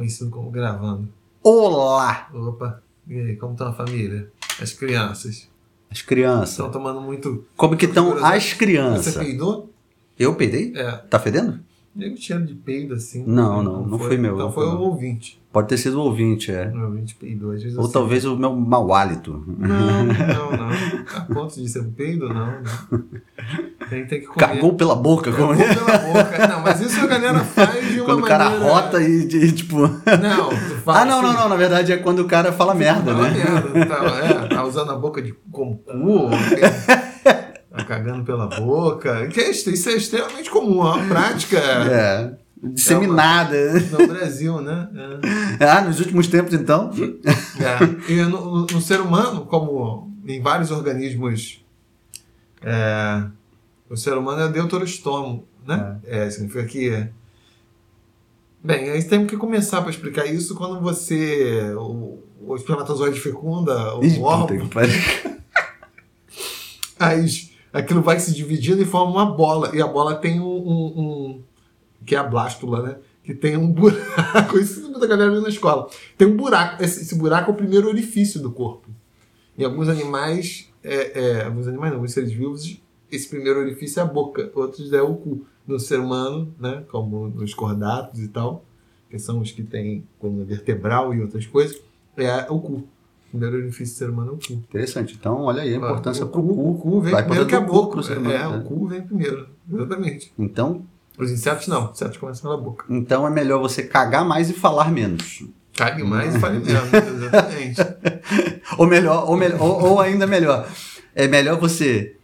conhecido como gravando. Olá! Opa, e aí, como tá a família? As crianças? As crianças. Estão tomando muito. Como que estão as Você crianças? peidou? Eu peidei? É. Tá fedendo? Nego cheiro de peido assim. Não, não, não foi meu, Então não foi foi o ouvinte. Pode ter sido o ouvinte, é. O ouvinte peidou. Às vezes Ou eu talvez o meu mau hálito. Não, não, não. A ponto de ser um peido, não. não. Tem, tem que comer. Cagou pela boca, como Cagou pela boca. Não, mas isso a galera faz de uma Quando o cara maneira... rota e, e, tipo. Não, ah, não, não, assim, não. Na verdade é quando o cara fala merda, né? merda. Tá, é, tá usando a boca de como cu. Tá cagando pela boca. É, isso é extremamente comum. É uma prática É. Disseminada. no Brasil, né? É. Ah, nos últimos tempos, então. É. E no, no- no ser humano, como em vários organismos, é, o ser humano é deuterostomo, né? É. significa que. Bem, aí temos que começar para explicar isso quando você. O, o espermatozoide fecunda, o Ih, órgão, aí aquilo vai se dividindo e forma uma bola. E a bola tem um. um- um- que é a blástula, né? Que tem um buraco. Isso muita galera viu na escola. Tem um buraco. Esse, esse buraco é o primeiro orifício do corpo. Em alguns animais, é, é, alguns animais não, alguns seres vivos, esse primeiro orifício é a boca, outros é o cu. No ser humano, né, como nos cordatos e tal, que são os que têm coluna vertebral e outras coisas, é o cu. O primeiro orifício do ser humano é o cu. Interessante. Então, olha aí a importância o pro cu, cu. O cu vem Vai primeiro que a boca. ser humano, É, né? o cu vem primeiro. Exatamente. Então, Os insetos não. Os insetos começam pela boca. então é melhor você cagar mais e falar menos. Cague mais e fale menos. Exatamente. Ou melhor, ou, melhor ou, ou ainda melhor, é melhor você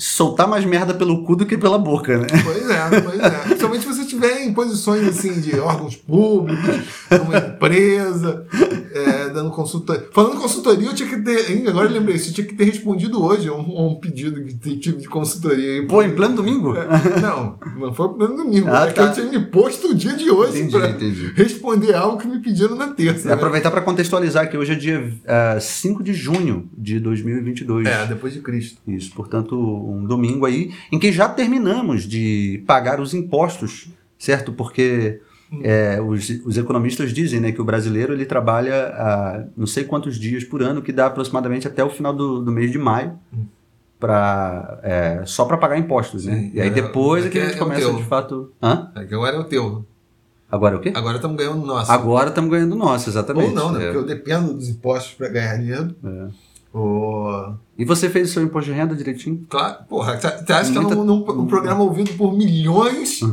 soltar mais merda pelo cu do que pela boca, né? Pois é, pois é. Principalmente se você estiver em posições assim de órgãos públicos, numa empresa, é, dando consultoria. Falando consultoria, eu tinha que ter. hein, Agora eu lembrei, eu tinha que ter respondido hoje a um, um pedido que tive de consultoria. Pô, em pleno domingo? Não, não foi no domingo. Ah, é que tá. eu tinha me posto o dia de hoje Entendi, para entendi. responder algo que me pediram na terça. E né? aproveitar para contextualizar que hoje é dia ah, 5 de junho de 2022. É, depois de Cristo. Isso, portanto, um domingo aí em que já terminamos de pagar os impostos, certo? Porque é, os, os economistas dizem né, que o brasileiro ele trabalha ah, não sei quantos dias por ano, que dá aproximadamente até o final do, do mês de maio, pra, é, só para pagar impostos. Né? Sim, e aí é, depois é é que a gente é começa de fato. Hã? É que agora é o teu. Agora o quê? Agora estamos ganhando nosso. Agora estamos ganhando nosso, exatamente. Ou não, né? Porque eu dependo dos impostos para ganhar dinheiro. É. E você fez o seu imposto de renda direitinho? Claro, porra, você acha que é num- um programa ouvido por milhões?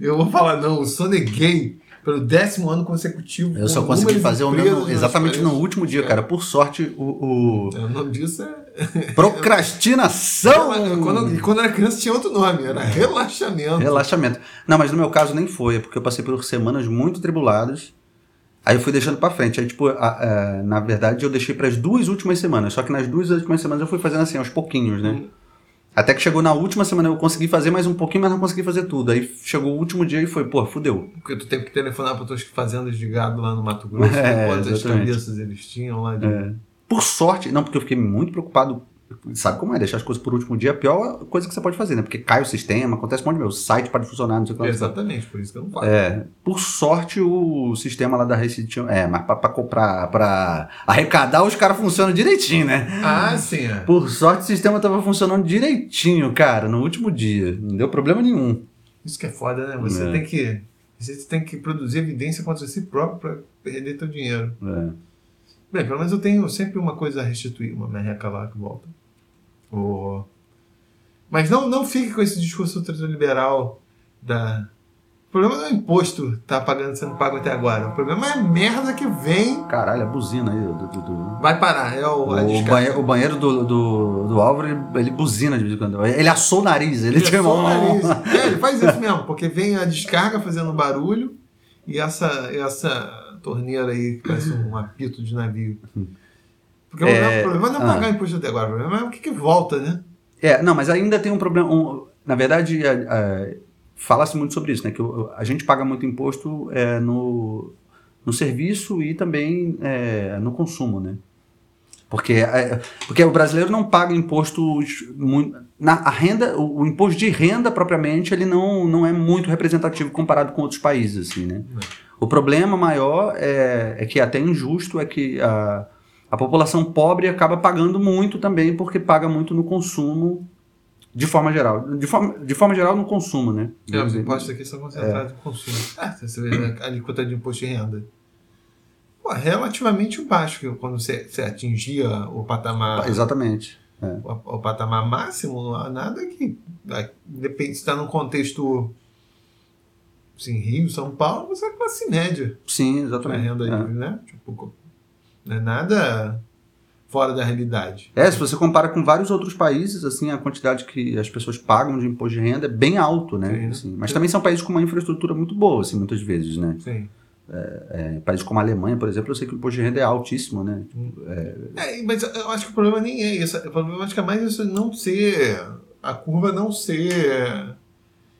eu vou falar, não, eu soneguei pelo décimo ano consecutivo. Eu só consegui fazer o meu nos exatamente no último dia, cara. Por sorte, o, o- É, O nome disso é. procrastinação. Quando, e quando eu era criança tinha outro nome, era relaxamento. Relaxamento. Não, mas no meu caso nem foi, é porque eu passei por semanas muito tribuladas. Aí eu fui deixando pra frente. Aí, tipo, a- a- na verdade, eu deixei pras duas últimas semanas. Só que nas duas últimas semanas eu fui fazendo assim, aos pouquinhos, né? Até que chegou na última semana eu consegui fazer mais um pouquinho, mas não consegui fazer tudo. Aí chegou o último dia e foi, pô, fudeu. Porque tu tem que telefonar para tuas fazendas de gado lá no Mato Grosso, É, né? quantas exatamente. cabeças eles tinham lá de. É. Por sorte, não, porque eu fiquei muito preocupado. Sabe como é? Deixar as coisas por último dia é a pior coisa que você pode fazer, né? Porque cai o sistema, acontece um monte de meu, o site para de funcionar, não sei o que. lá. Exatamente, por isso que eu não falo. É, por sorte, o sistema lá da Recife tinha. É, mas pra, pra comprar, pra arrecadar, os caras funcionam direitinho, né? Ah, sim. É. Por sorte, o sistema tava funcionando direitinho, cara, no último dia. Não deu problema nenhum. Isso que é foda, né? Você É. tem que. Você tem que produzir evidência contra si próprio para perder teu dinheiro. É. Bem, pelo menos eu tenho sempre uma coisa a restituir, uma merreca lá que volta. O- Mas não, não fique com esse discurso ultraliberal da. O problema não é o imposto tá pagando sendo pago até agora. O problema é a merda que vem. Caralho, a buzina aí. Do, do- do- Vai parar. É o, O, banheiro, o banheiro do, do, do Álvaro, ele, ele buzina de vez em quando. Ele assou o nariz. Ele, Ele tem só o nariz. É, ele faz isso mesmo, porque vem a descarga fazendo barulho e essa, essa torneira aí que parece um apito de navio. Porque É, o problema não é ah. pagar imposto até agora, o problema é o que, que volta, né? É, não, mas ainda tem um problema. um- na verdade, é, é, fala-se muito sobre isso, né? Que o- a gente paga muito imposto é, no, no serviço e também é, no consumo, né? Porque, é, porque o brasileiro não paga impostos muito. Na, a renda, o, o imposto de renda propriamente, ele não, não é muito representativo comparado com outros países, assim, né? O problema maior é, é que é até injusto é que a, a população pobre acaba pagando muito também, porque paga muito no consumo de forma geral. De forma, de forma geral, no consumo, né? É, os impostos aqui são concentrados no consumo. Ah, você vê né, a alíquota de imposto de renda. Pô, relativamente baixo quando você, você atingia o patamar. Exatamente. É. O, o, patamar máximo, não há nada que. Depende se está num contexto. Assim, Rio, São Paulo, você é classe média. Sim, exatamente. renda é. livre, né? Tipo, não é nada fora da realidade. É, se você compara com vários outros países, assim, a quantidade que as pessoas pagam de imposto de renda é bem alto, né? Sim. Assim, mas também são países com uma infraestrutura muito boa, assim, muitas vezes, né? Sim. É, é, países como a Alemanha, por exemplo, eu sei que o imposto de renda é altíssimo, né? É, mas eu acho que o problema nem é isso. O problema acho que é mais isso não ser. A curva não ser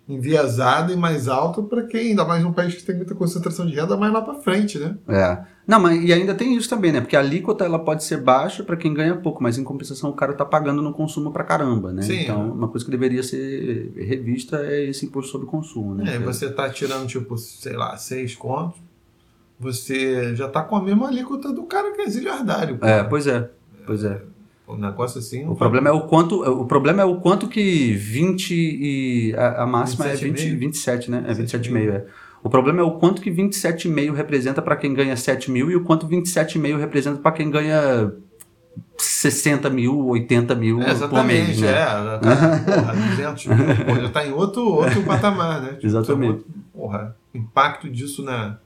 enviesada e mais alta para quem, ainda mais um país que tem muita concentração de renda, mais lá para frente, né? É. Não, mas e ainda tem isso também, né? Porque a alíquota ela pode ser baixa para quem ganha pouco, mas em compensação o cara tá pagando no consumo para caramba, né? Sim, então, é. uma coisa que deveria ser revista é esse imposto sobre consumo, né? É, você tá tirando, tipo, sei lá, seis contos, você já tá com a mesma alíquota do cara que é zilhardário. pô. É, pois é. Pois é. Um negócio assim. O problema é o quanto, o problema é o quanto que 20 e a, a máxima é 27,5? 20, 27, né? É 27,5. 27,5, é. O problema é o quanto que 27,5 representa para quem ganha 7 mil e o quanto 27,5 representa para quem ganha 60 mil, 80 mil É, por exatamente, mês, né? é. Já tá, porra, 200 mil, já tá em outro, outro patamar, né? Tipo, Exatamente. Porra, o impacto disso na.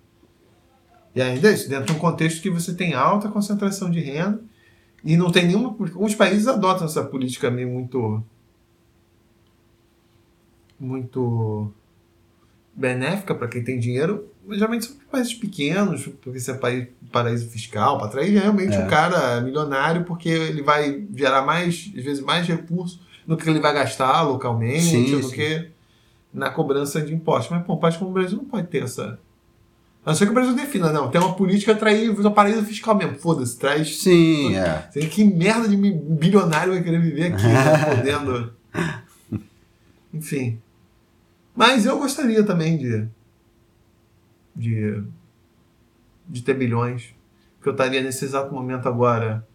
E ainda é isso, dentro de um contexto que você tem alta concentração de renda e não tem nenhuma. Alguns países adotam essa política meio muito. muito benéfica para quem tem dinheiro, mas geralmente são países pequenos, porque isso é país, paraíso fiscal, para atrair realmente É. um cara milionário, porque ele vai gerar mais, às vezes, mais recursos no que ele vai gastar localmente, Sim, no sim. que na cobrança de impostos. Mas, pô, um país como o Brasil não pode ter essa. A não ser que o Brasil defina, não. Tem uma política atrair o paraíso fiscal mesmo. Foda-se, traz. Sim, é. Que merda de bilionário vai querer viver aqui, né, podendo. Enfim. Mas eu gostaria também de. de. de ter bilhões. Que eu estaria nesse exato momento agora.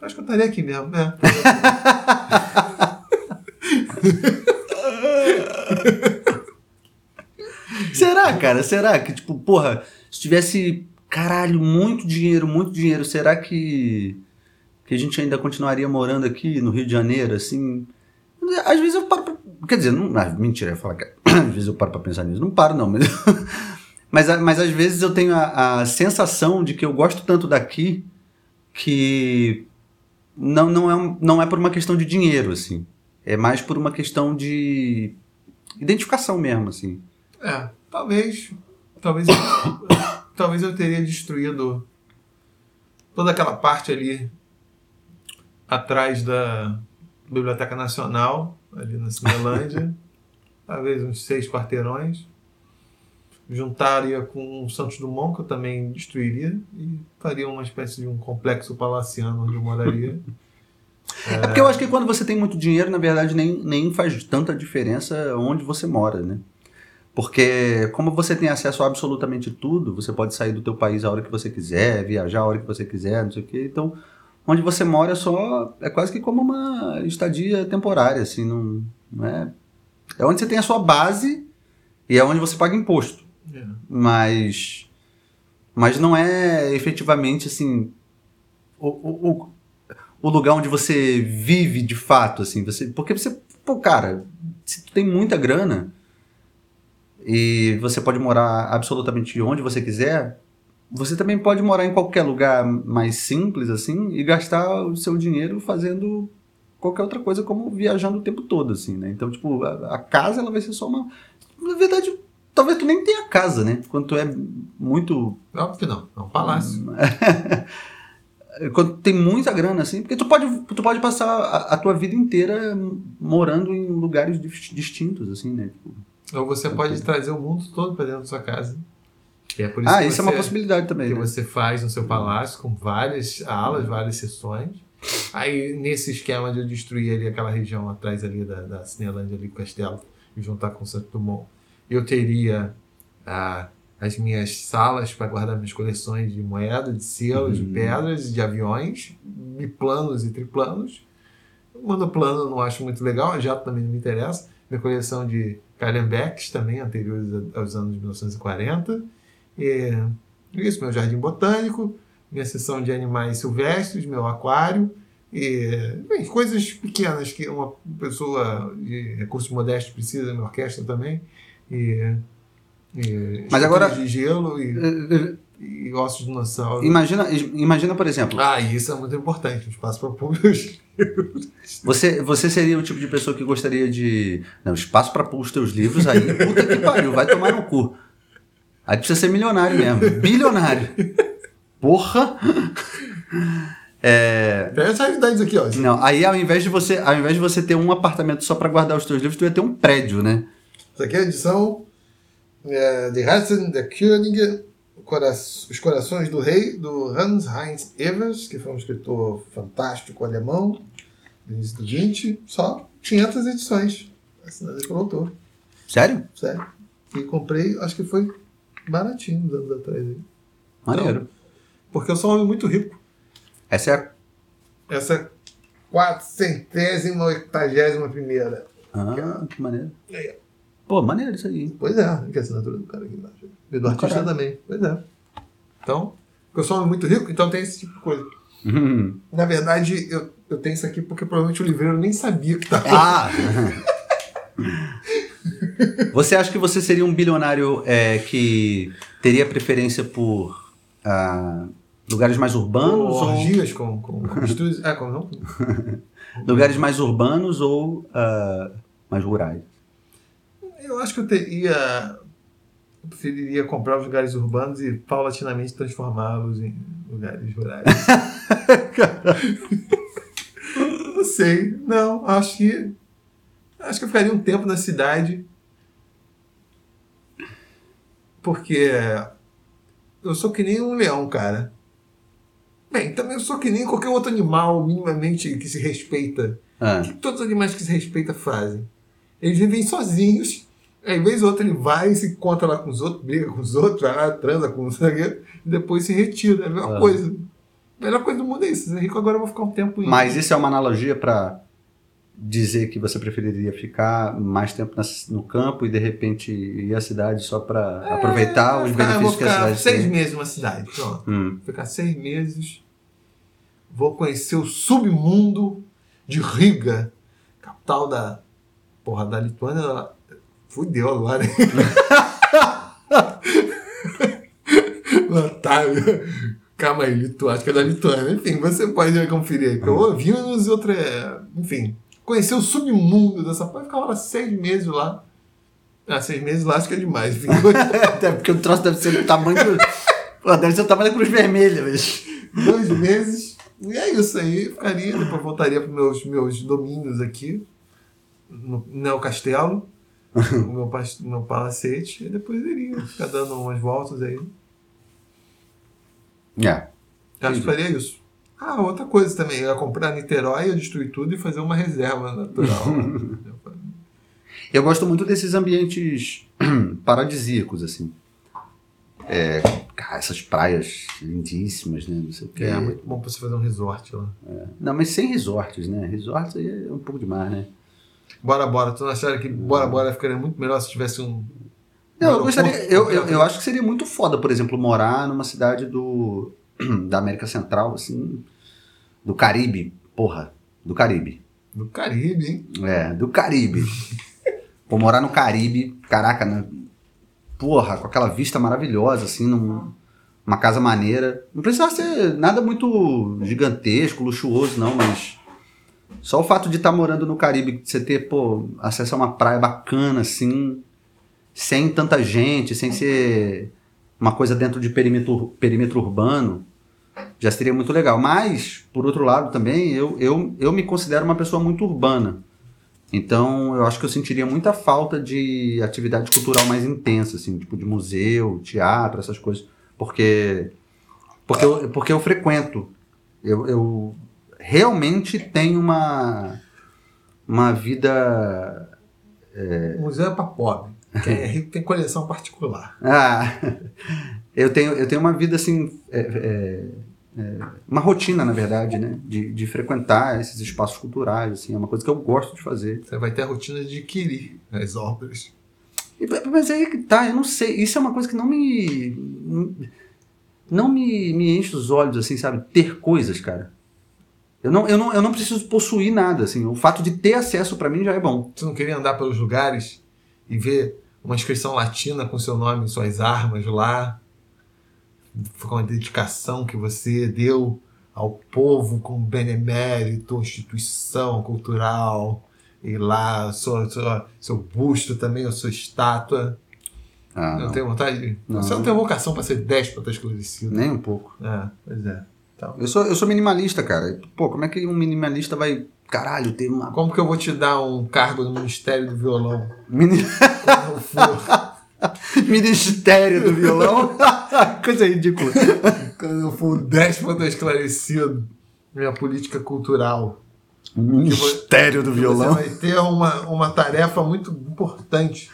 Acho que eu estaria aqui mesmo, né? Será, cara? Será que, tipo, porra, se tivesse, caralho, muito dinheiro, muito dinheiro, será que, que a gente ainda continuaria morando aqui no Rio de Janeiro, assim? Às vezes eu paro pra, Quer dizer, não, ah, mentira, eu falar que às vezes eu paro pra pensar nisso. Não paro, não, mas. mas, mas às vezes eu tenho a, a sensação de que eu gosto tanto daqui que não, não, é, não é por uma questão de dinheiro, assim. É mais por uma questão de identificação mesmo, assim. É, talvez. Talvez eu, talvez eu teria destruído toda aquela parte ali atrás da Biblioteca Nacional, ali na Cinelândia. talvez uns seis quarteirões. Juntaria com o Santos Dumont, que eu também destruiria, e faria uma espécie de um complexo palaciano onde eu moraria. É porque eu acho que quando você tem muito dinheiro, na verdade, nem, nem faz tanta diferença onde você mora, né? Porque como você tem acesso a absolutamente tudo, você pode sair do teu país a hora que você quiser, viajar a hora que você quiser, não sei o quê. Então, onde você mora é só... É quase que como uma estadia temporária, assim, não, não é... É onde você tem a sua base e é onde você paga imposto. É. Mas... Mas não é efetivamente, assim... O, o, o, o lugar onde você vive de fato, assim, você, porque você, pô, cara, se tu tem muita grana e você pode morar absolutamente onde você quiser, você também pode morar em qualquer lugar mais simples, assim, e gastar o seu dinheiro fazendo qualquer outra coisa, como viajando o tempo todo, assim, né? Então, tipo, a, a casa, ela vai ser só uma... Na verdade, talvez tu nem tenha casa, né? Quando tu é muito Óbvio que não, é um palácio. quando tem muita grana, assim, porque tu pode, tu pode passar a, a tua vida inteira morando em lugares distintos, assim, né? Tipo, Ou você pode trazer o mundo todo para dentro da sua casa. É por isso Ah, que isso é uma possibilidade também. que né? você faz no seu palácio com várias alas, várias seções. Aí, nesse esquema de eu destruir ali aquela região atrás ali da, da Cinelândia, ali, o castelo, e juntar com o Santo Dumont, eu teria ah, as minhas salas para guardar minhas coleções de moedas, de selos, de Uhum. pedras, de aviões, biplanos e triplanos. O monoplano eu não acho muito legal, a jato também não me interessa. Minha coleção de Calembecks também, anteriores aos anos 1940. E isso, meu jardim botânico, minha seção de animais silvestres, meu aquário, e bem, coisas pequenas que uma pessoa de recursos modestos precisa, minha orquestra também, e, e Mas agora- de gelo e, Eh, eh, e ossos de dinossauro. Imagina, imagina, por exemplo, Ah, isso é muito importante, um espaço para públicos. você, você seria o tipo de pessoa que gostaria de. Não, espaço para pôr os teus livros aí, puta que pariu, vai tomar no cu. Aí precisa ser milionário mesmo, bilionário. Porra! É, Tem as realidades aqui, ó. não, aí ao invés de você, ao invés de você ter um apartamento só para guardar os teus livros, tu ia ter um prédio, né? Isso aqui é a edição é, de Herzen der König, Os Corações do Rei, do Hans Heinz Evers, que foi um escritor fantástico alemão, do início do 20, só 500 edições, assinadas pelo autor, Sério? sério. E comprei, acho que foi baratinho uns anos atrás. Aí. Maneiro. Porque eu sou um homem muito rico. Essa é a. Essa é quatrocentésima, oitagésima primeira. Ah, que maneiro. Aí, ó. Pô, maneiro isso aí. Pois é, que é assinatura do cara aqui embaixo. E do artista também. Pois é. Então, porque eu sou um homem muito rico, então tem esse tipo de coisa. Uhum. Na verdade, eu, eu tenho isso aqui porque provavelmente o livreiro nem sabia que estava. Ah! você acha que você seria um bilionário é, que teria preferência por ah, lugares mais urbanos ou orgias com, com, com estúdios. É, como não? lugares mais urbanos ou ah, mais rurais? Eu acho que eu teria. Eu preferiria comprar os lugares urbanos e paulatinamente transformá-los em lugares rurais. não sei. Não, acho que. Acho que eu ficaria um tempo na cidade. Porque eu sou que nem um leão, cara. Bem, também eu sou que nem qualquer outro animal minimamente que se respeita. Ah, O que todos os animais que se respeitam fazem? Eles vivem sozinhos. Aí, vez ou outra, ele vai, se encontra lá com os outros, briga com os outros, vai lá, transa com os outros, e depois se retira. É a mesma Ah. coisa. A melhor coisa do mundo é isso. Rico agora eu vou ficar um tempo em. mas isso é uma analogia para dizer que você preferiria ficar mais tempo na- no campo e de repente ir à cidade só para aproveitar os vou benefícios que a cidade seis tem? meses numa cidade. Pronto. Hum. Ficar seis meses. Vou conhecer o submundo de Riga, capital da. Porra, da Lituânia. Fudeu agora? Otávio. Calma aí, Litu... acho que é da Lituânia. Enfim, você pode conferir aí. porque Eu ouvi uns e outros. é, Enfim, conhecer o submundo dessa porra. Ficar lá seis meses lá. Ah, seis meses lá acho que é demais. Até porque o troço deve ser do tamanho do. Pô, deve ser o tamanho da Cruz Vermelha, mas. dois meses. E é isso aí. Ficaria, depois voltaria para meus meus domínios aqui. No Neo Castelo. o meu, meu palacete. E depois iria ficar dando umas voltas aí. É. Acho que faria isso. Ah, outra coisa também. Eu ia comprar Niterói, ia destruir tudo e fazer uma reserva natural. Eu gosto muito desses ambientes paradisíacos, assim. É, cara, essas praias lindíssimas, né? Não sei o quê. é, muito bom pra você fazer um resort lá. Não, mas sem resorts, né? Resorts aí é um pouco demais, né? Bora, bora. Tu não acharam que bora, bora ficaria muito melhor se tivesse um. Não, eu gostaria. Eu, eu, eu acho que seria muito foda, por exemplo, morar numa cidade do. da América Central, assim. Do Caribe. Porra, do Caribe. Do Caribe, hein? É, do Caribe. Pô, morar no Caribe, caraca, né? Porra, com aquela vista maravilhosa, assim, num- numa casa maneira. Não precisava ser nada muito gigantesco, luxuoso, não, mas. Só o fato de estar morando no Caribe, você ter, pô, acesso a uma praia bacana, assim, sem tanta gente, sem ser uma coisa dentro de perímetro, perímetro urbano, já seria muito legal. Mas, por outro lado também, eu, eu, eu me considero uma pessoa muito urbana. Então, eu acho que eu sentiria muita falta de atividade cultural mais intensa, assim, tipo de museu, teatro, essas coisas. Porque, porque, eu, porque eu frequento. Eu, eu realmente tenho uma, uma vida. O museu é para pobre. Quem é rico tem coleção particular. Ah, eu tenho, eu tenho uma vida assim. é, é, é, uma rotina, na verdade, né? De, de frequentar esses espaços culturais, assim, é uma coisa que eu gosto de fazer. Você vai ter a rotina de adquirir as obras. Mas aí que tá, eu não sei. Isso é uma coisa que não me. Não me, me enche os olhos, assim, sabe? Ter coisas, cara. Eu não, eu, não, eu não preciso possuir nada, assim. O fato de ter acesso pra mim já é bom. Você não queria andar pelos lugares e ver uma inscrição latina com seu nome e suas armas lá? Com a dedicação que você deu ao povo com benemérito, instituição cultural, e lá sua, sua, seu busto também, a sua estátua. Ah, não, não. tem vontade? Não. Você não tem vocação para ser déspota esclarecido. Nem um pouco. É, pois é. Então, Eu sou, eu sou minimalista, cara. Pô, como é que um minimalista vai. Caralho, ter uma. como que eu vou te dar um cargo no Ministério do Violão? Mini... Eu for, Ministério do violão? Coisa ridícula. quando eu for um déspota esclarecido, minha política cultural. Ministério do violão. Você vai ter uma, uma tarefa muito importante,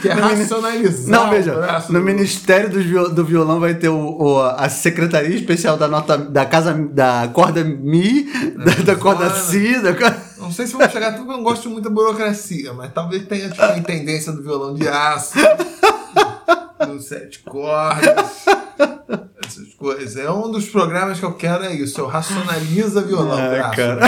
que é racionalizar Não, o veja, no Ministério do, do Violão vai ter o, o- a Secretaria Especial da nota da casa da corda Mi, da, da corda Mano. Si, da corda... Não sei se vamos chegar a tudo, porque eu não gosto muito da burocracia, mas talvez tenha tipo, a intendência do violão de aço, do sete cordas, essas coisas. É um dos programas que eu quero, é isso. Eu racionaliza violão, braço. cara.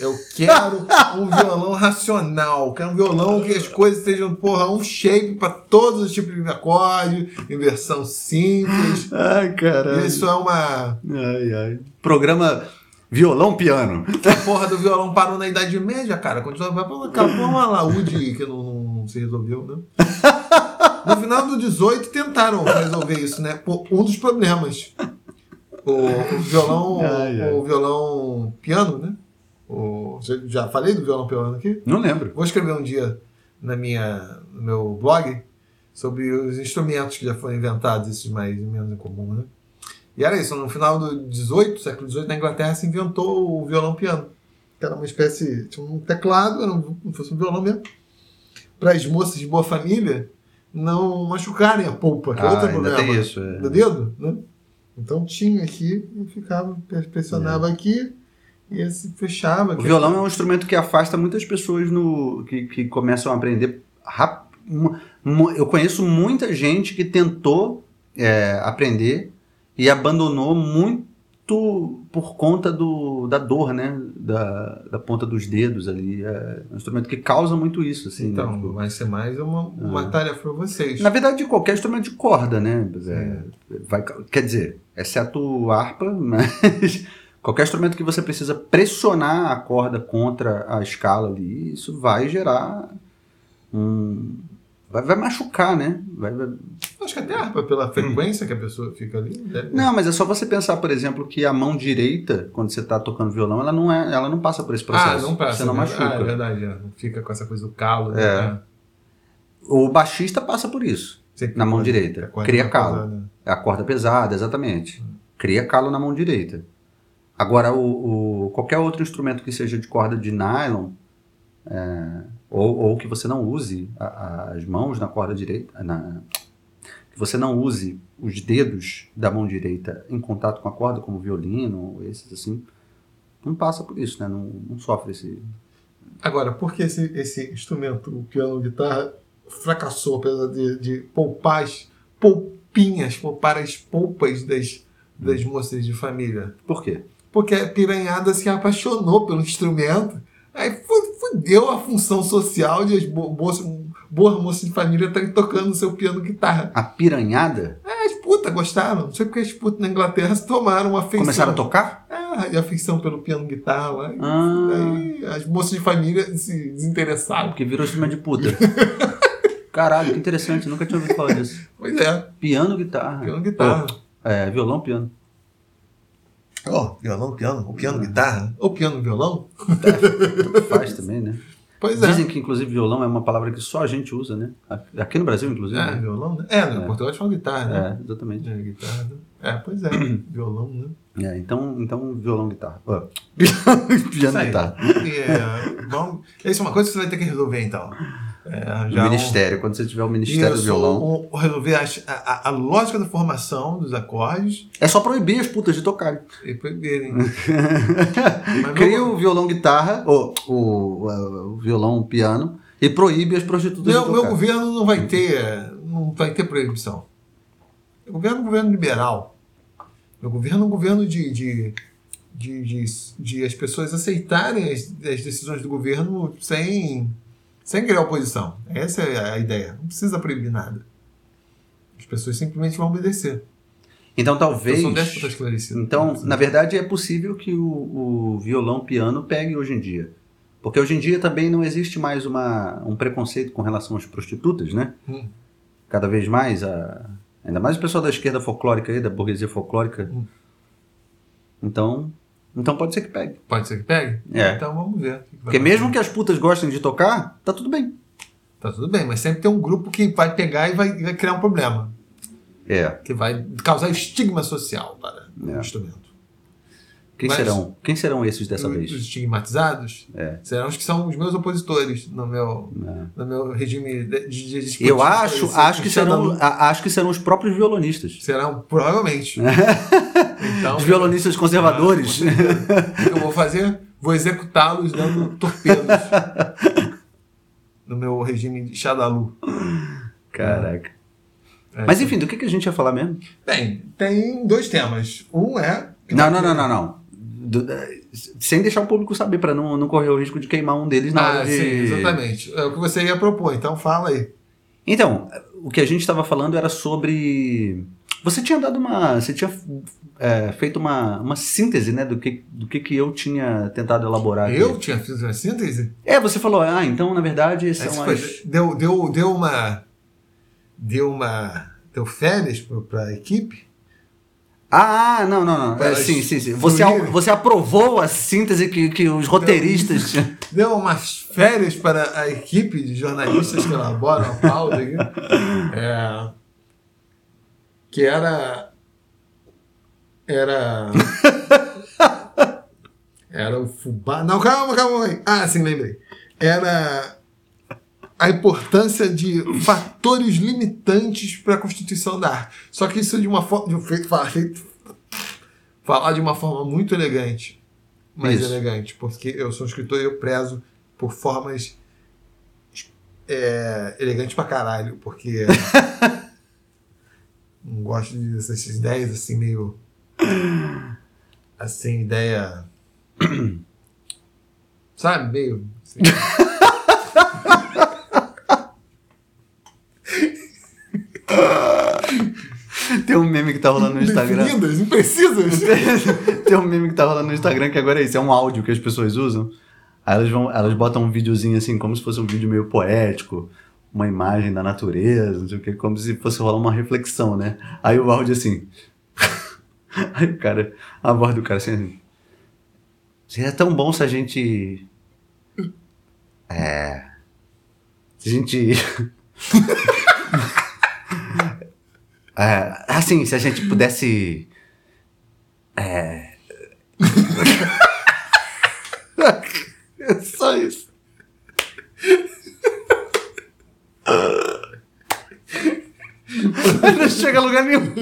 Eu quero um violão racional. Quero um violão que as coisas sejam, porra, um shape para todos os tipos de acorde, em versão simples. Ai, caralho. Isso é uma. Ai, ai. Programa Violão Piano. A porra do violão parou na Idade Média, cara. Continua acabou uma laúde que não, não se resolveu, né? No final do 18 tentaram resolver isso, né? Um dos problemas. O, o violão. Ai, ai. O violão piano, né? O, já- falei do violão piano aqui? Não lembro. Vou escrever um dia na minha, no meu blog sobre os instrumentos que já foram inventados, esses mais e menos em comum, né? E era isso, no final do 18, século XVIII, na Inglaterra se inventou o violão piano. Que era uma espécie, tinha um teclado, era um, fosse um violão mesmo, para as moças de boa família não machucarem a polpa, que é Ah, outro ainda problema. tem isso. é. Do dedo, né? Então tinha aqui e ficava, pressionava aqui e esse fechava. É. O violão é um instrumento que afasta muitas pessoas no que, que começam a aprender rápido. Eu conheço muita gente que tentou é, aprender e abandonou muito por conta do, da dor, né? Da, da ponta dos dedos ali. É um instrumento que causa muito isso, assim. Então, né? Vai ser mais uma, uma Ah. tarefa para vocês. Na verdade, qualquer instrumento de corda, né? É, vai, quer dizer, exceto harpa, mas qualquer instrumento que você precisa pressionar a corda contra a escala ali, isso vai gerar um. Vai, vai machucar, né? Vai- vai- Acho que até harpa, pela frequência que a pessoa fica ali. deve- Não, mas é só você pensar, por exemplo, que a mão direita, quando você está tocando violão, ela não, é, ela não passa por esse processo. Ah, não passa. Você não né? machuca. Ah, é verdade. é. Fica com essa coisa do calo. É. né? O baixista passa por isso. Sempre Na mão direita. corda Cria calo. pesada. É a corda pesada, exatamente. Cria calo na mão direita. Agora, o, o- qualquer outro instrumento que seja de corda de nylon, é, ou, ou que você não use a- a- as mãos na corda direita, na- que você não use os dedos da mão direita em contato com a corda, como violino, esses assim, não passa por isso, né? Não, não sofre esse. Agora, por que esse, esse instrumento, o piano guitarra, fracassou, apesar de, de poupar as polpinhas, poupar as polpas das, das moças de família? Por quê? Porque a piranhada se apaixonou pelo instrumento. Aí fu- fudeu a função social de as bo moças, boas moças de família estarem tocando seu piano guitarra. A piranhada É, as putas gostaram. Não sei porque as putas na Inglaterra se tomaram uma afeição. começaram a tocar? É, a afeição pelo piano guitarra lá. Ah. Aí as moças de família se desinteressaram. Porque virou instrumento de puta. Caralho, que interessante, nunca tinha ouvido falar disso. Pois é, Piano, guitarra. piano guitarra. É, violão, piano. Ó, violão, piano, ou piano, guitarra, ou piano, violão. Faz também, né? Pois é. Dizem que, inclusive, violão é uma palavra que só a gente usa, né? Aqui no Brasil, inclusive. É, né? violão, né? É, no É. Portugal eles falam guitarra, né? É, exatamente. É, guitarra. né? É, pois é, violão, né? É, então, então, violão, guitarra. Piano, guitarra. É, vamos, isso é uma coisa que você vai ter que resolver, então. É, arranjar um- ministério, quando você tiver o ministério do Isso, violão. um- resolver a, a- a lógica da formação dos acordes É só proibir as putas de tocarem. e proibirem. Cria meu- o violão guitarra, ou o, o violão piano, e proíbe as prostitutas Meu, de meu tocar. governo não vai ter, não vai ter proibição. Meu governo é um governo liberal. Meu governo é um governo de, de, de, de, de as pessoas aceitarem as, as decisões do governo sem, sem criar oposição. Essa é a ideia. Não precisa proibir nada. As pessoas simplesmente vão obedecer. Então Eu talvez. sou um déspota esclarecido. Então, na verdade, é possível que o, o violão piano pegue hoje em dia. Porque hoje em dia também não existe mais uma, um preconceito com relação às prostitutas, né? Hum. Cada vez mais, a, ainda mais o pessoal da esquerda folclórica aí, da burguesia folclórica. Hum. Então, então pode ser que pegue. Pode ser que pegue? É. Então vamos ver. o Porque mesmo que as putas gostem de tocar, tá tudo bem. Tá tudo bem, mas sempre tem um grupo que vai pegar e vai, vai criar um problema. É. Que vai causar estigma social para o É. instrumento. Quem Mas- serão? Quem serão esses dessa os, vez? os estigmatizados É. serão os que são os meus opositores no meu, É. no meu regime de, de, de. Eu acho, acho que serão, a- acho que serão os próprios violonistas. Serão, provavelmente. então, Os violonistas conservadores. o que eu vou fazer? Vou executá-los dando torpedos. no meu regime de Shadalu. Caraca. É. Mas enfim, do que, que a gente ia falar mesmo? Bem, tem dois temas. Um é. Não, não, não, não, não. Do- eh, sem deixar o público saber, para não, não correr o risco de queimar um deles na Ah, hora de. sim, exatamente. É o que você ia propor, então fala aí. Então, o que a gente estava falando era sobre. Você tinha dado uma. Você tinha é, feito uma, uma síntese, né, do que, do que, que eu tinha tentado elaborar. aqui. Eu tinha feito uma síntese? É, você falou, ah, então, na verdade, são as. foi- deu, deu, deu uma. Deu uma. Deu férias para a equipe? Ah, não, não, não. É, sim, sim, sim. Você, fluírem. você aprovou a síntese que, que os roteiristas. Deu umas férias para a equipe de jornalistas que elaboram a pauta aqui. É, que era. Era. Era o fubá. Não, calma, calma. Ah, sim, lembrei. Era a importância de fatores limitantes para a constituição da arte. Só que isso de uma forma. De um feito, falar, feito, falar de uma forma muito elegante. Mais Isso. elegante, porque eu sou um escritor e eu prezo por formas é, elegantes pra caralho, porque não gosto dessas ideias assim meio assim, ideia sabe, meio assim. Tem um meme que tá rolando no Instagram. definidas, imprecisas. Tem um meme que tá rolando no Instagram que agora é isso, é um áudio que as pessoas usam. Aí elas, vão, elas botam um videozinho assim, como se fosse um vídeo meio poético, uma imagem da natureza, não sei o que, como se fosse rolar uma reflexão, né? Aí o áudio assim. Aí o cara, a voz do cara assim, assim. Seria tão bom se a gente. É. Se a gente. É, assim, se a gente pudesse. É. É só isso. Não chega a lugar nenhum.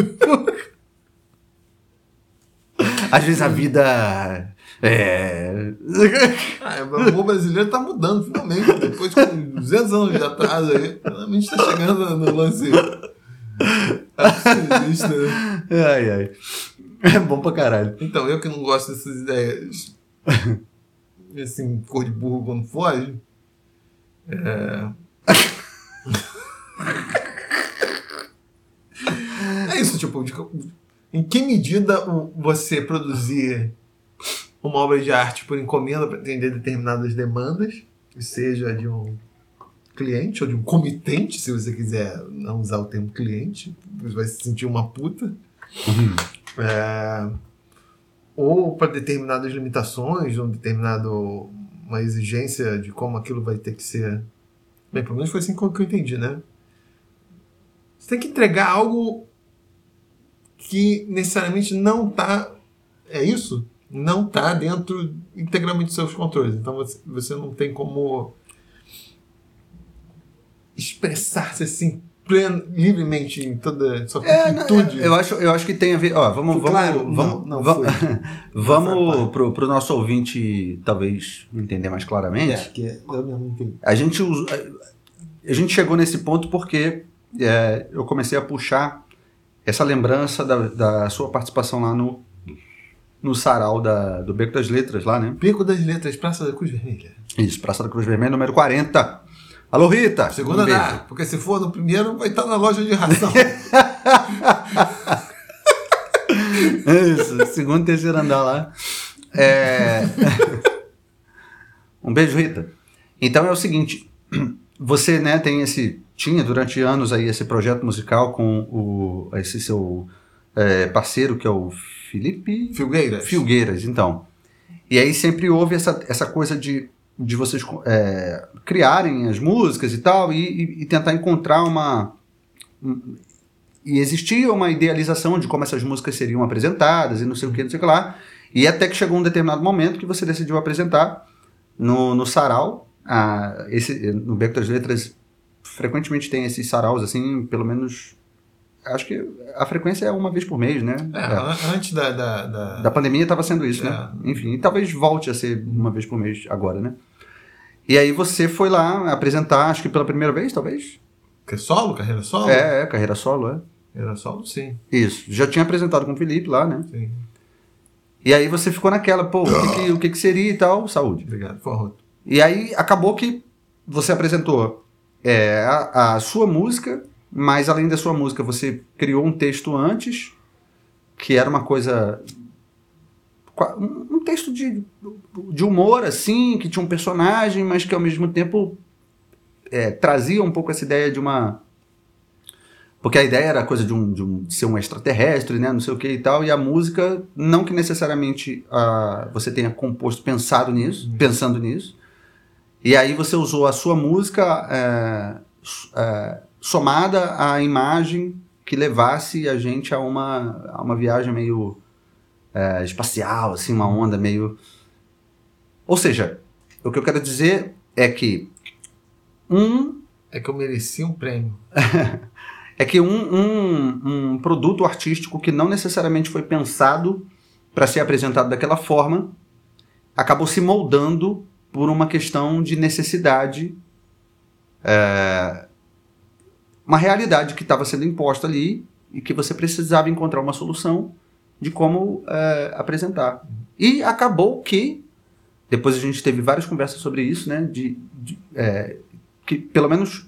Às vezes a vida. É. Ah, o amor brasileiro tá mudando, finalmente. Depois de 200 anos de atraso aí, finalmente tá chegando no lance absolutista, né? Ai, ai. É bom pra caralho. Então, eu que não gosto dessas ideias assim, cor de burro quando foge. É... é isso, tipo, de- em que medida você produzir uma obra de arte por encomenda para atender determinadas demandas, seja de um cliente ou de um comitente, se você quiser não usar o termo cliente, você vai se sentir uma puta. É, ou para determinadas limitações, um determinado uma exigência de como aquilo vai ter que ser. Bem, pelo menos foi assim que eu entendi, né? Você tem que entregar algo que necessariamente não está. É isso? Não está dentro integralmente dos seus controles. Então você, você não tem como expressar-se assim pleno, livremente em toda a sua É, não, completude. eu, acho, eu acho que tem a ver. Ó, vamos, vamos, claro? vamos, Não, não vamos, vamos pro, pro nosso ouvinte talvez entender mais claramente. É, que eu mesmo não entendi. A gente, a gente chegou nesse ponto porque é, eu comecei a puxar essa lembrança da, da sua participação lá no, no sarau da, do Beco das Letras, lá, né? Beco das Letras, Praça da Cruz Vermelha. Isso, Praça da Cruz Vermelha, número 40. Alô, Rita! Segundo um porque se for no primeiro, vai estar na loja de ração. Isso, segundo e terceiro andar lá. É... um beijo, Rita. Então é o seguinte, você né, tem esse. Tinha durante anos aí esse projeto musical com o, esse seu é, parceiro, que é o Felipe Filgueiras. Filgueiras, então. E aí sempre houve essa, essa coisa de, de vocês é, criarem as músicas e tal, e, e- tentar encontrar uma. um- E existia uma idealização de como essas músicas seriam apresentadas e não sei o que, não sei o que lá. E até que chegou um determinado momento que você decidiu apresentar no, no sarau. a- esse, no Beco das Letras frequentemente tem esses saraus, assim, pelo menos. Acho que a frequência é uma vez por mês, né? É, É. an- antes da. da, da- Da pandemia estava sendo isso, né? É. Enfim, e talvez volte a ser uma vez por mês agora, né? E aí você foi lá apresentar, acho que pela primeira vez, talvez? Que solo? Carreira solo? É, é, carreira solo, é. Carreira solo, sim. Isso. Já tinha apresentado com o Felipe lá, né? sim. E aí você ficou naquela, pô, o que, que- o que, que seria e tal? Saúde. Obrigado. Forro. E aí acabou que você apresentou é, a, a sua música, mas além da sua música, você criou um texto antes, que era uma coisa. Um texto de, de humor, assim, que tinha um personagem, mas que ao mesmo tempo é, trazia um pouco essa ideia de uma. Porque a ideia era a coisa de, um, de, um, de ser um extraterrestre, né? Não sei o que e tal. E a música, não que necessariamente ah, você tenha composto pensado nisso, pensando nisso. E aí você usou a sua música é, é, somada à imagem que levasse a gente a uma, a uma viagem meio é, espacial, assim, uma onda meio. Ou seja, o que eu quero dizer é que um É que eu mereci um prêmio. é que um, um, um produto artístico que não necessariamente foi pensado para ser apresentado daquela forma acabou se moldando por uma questão de necessidade, é, uma realidade que estava sendo imposta ali e que você precisava encontrar uma solução de como é, apresentar. E acabou que, depois a gente teve várias conversas sobre isso, né, de, de, é, que pelo menos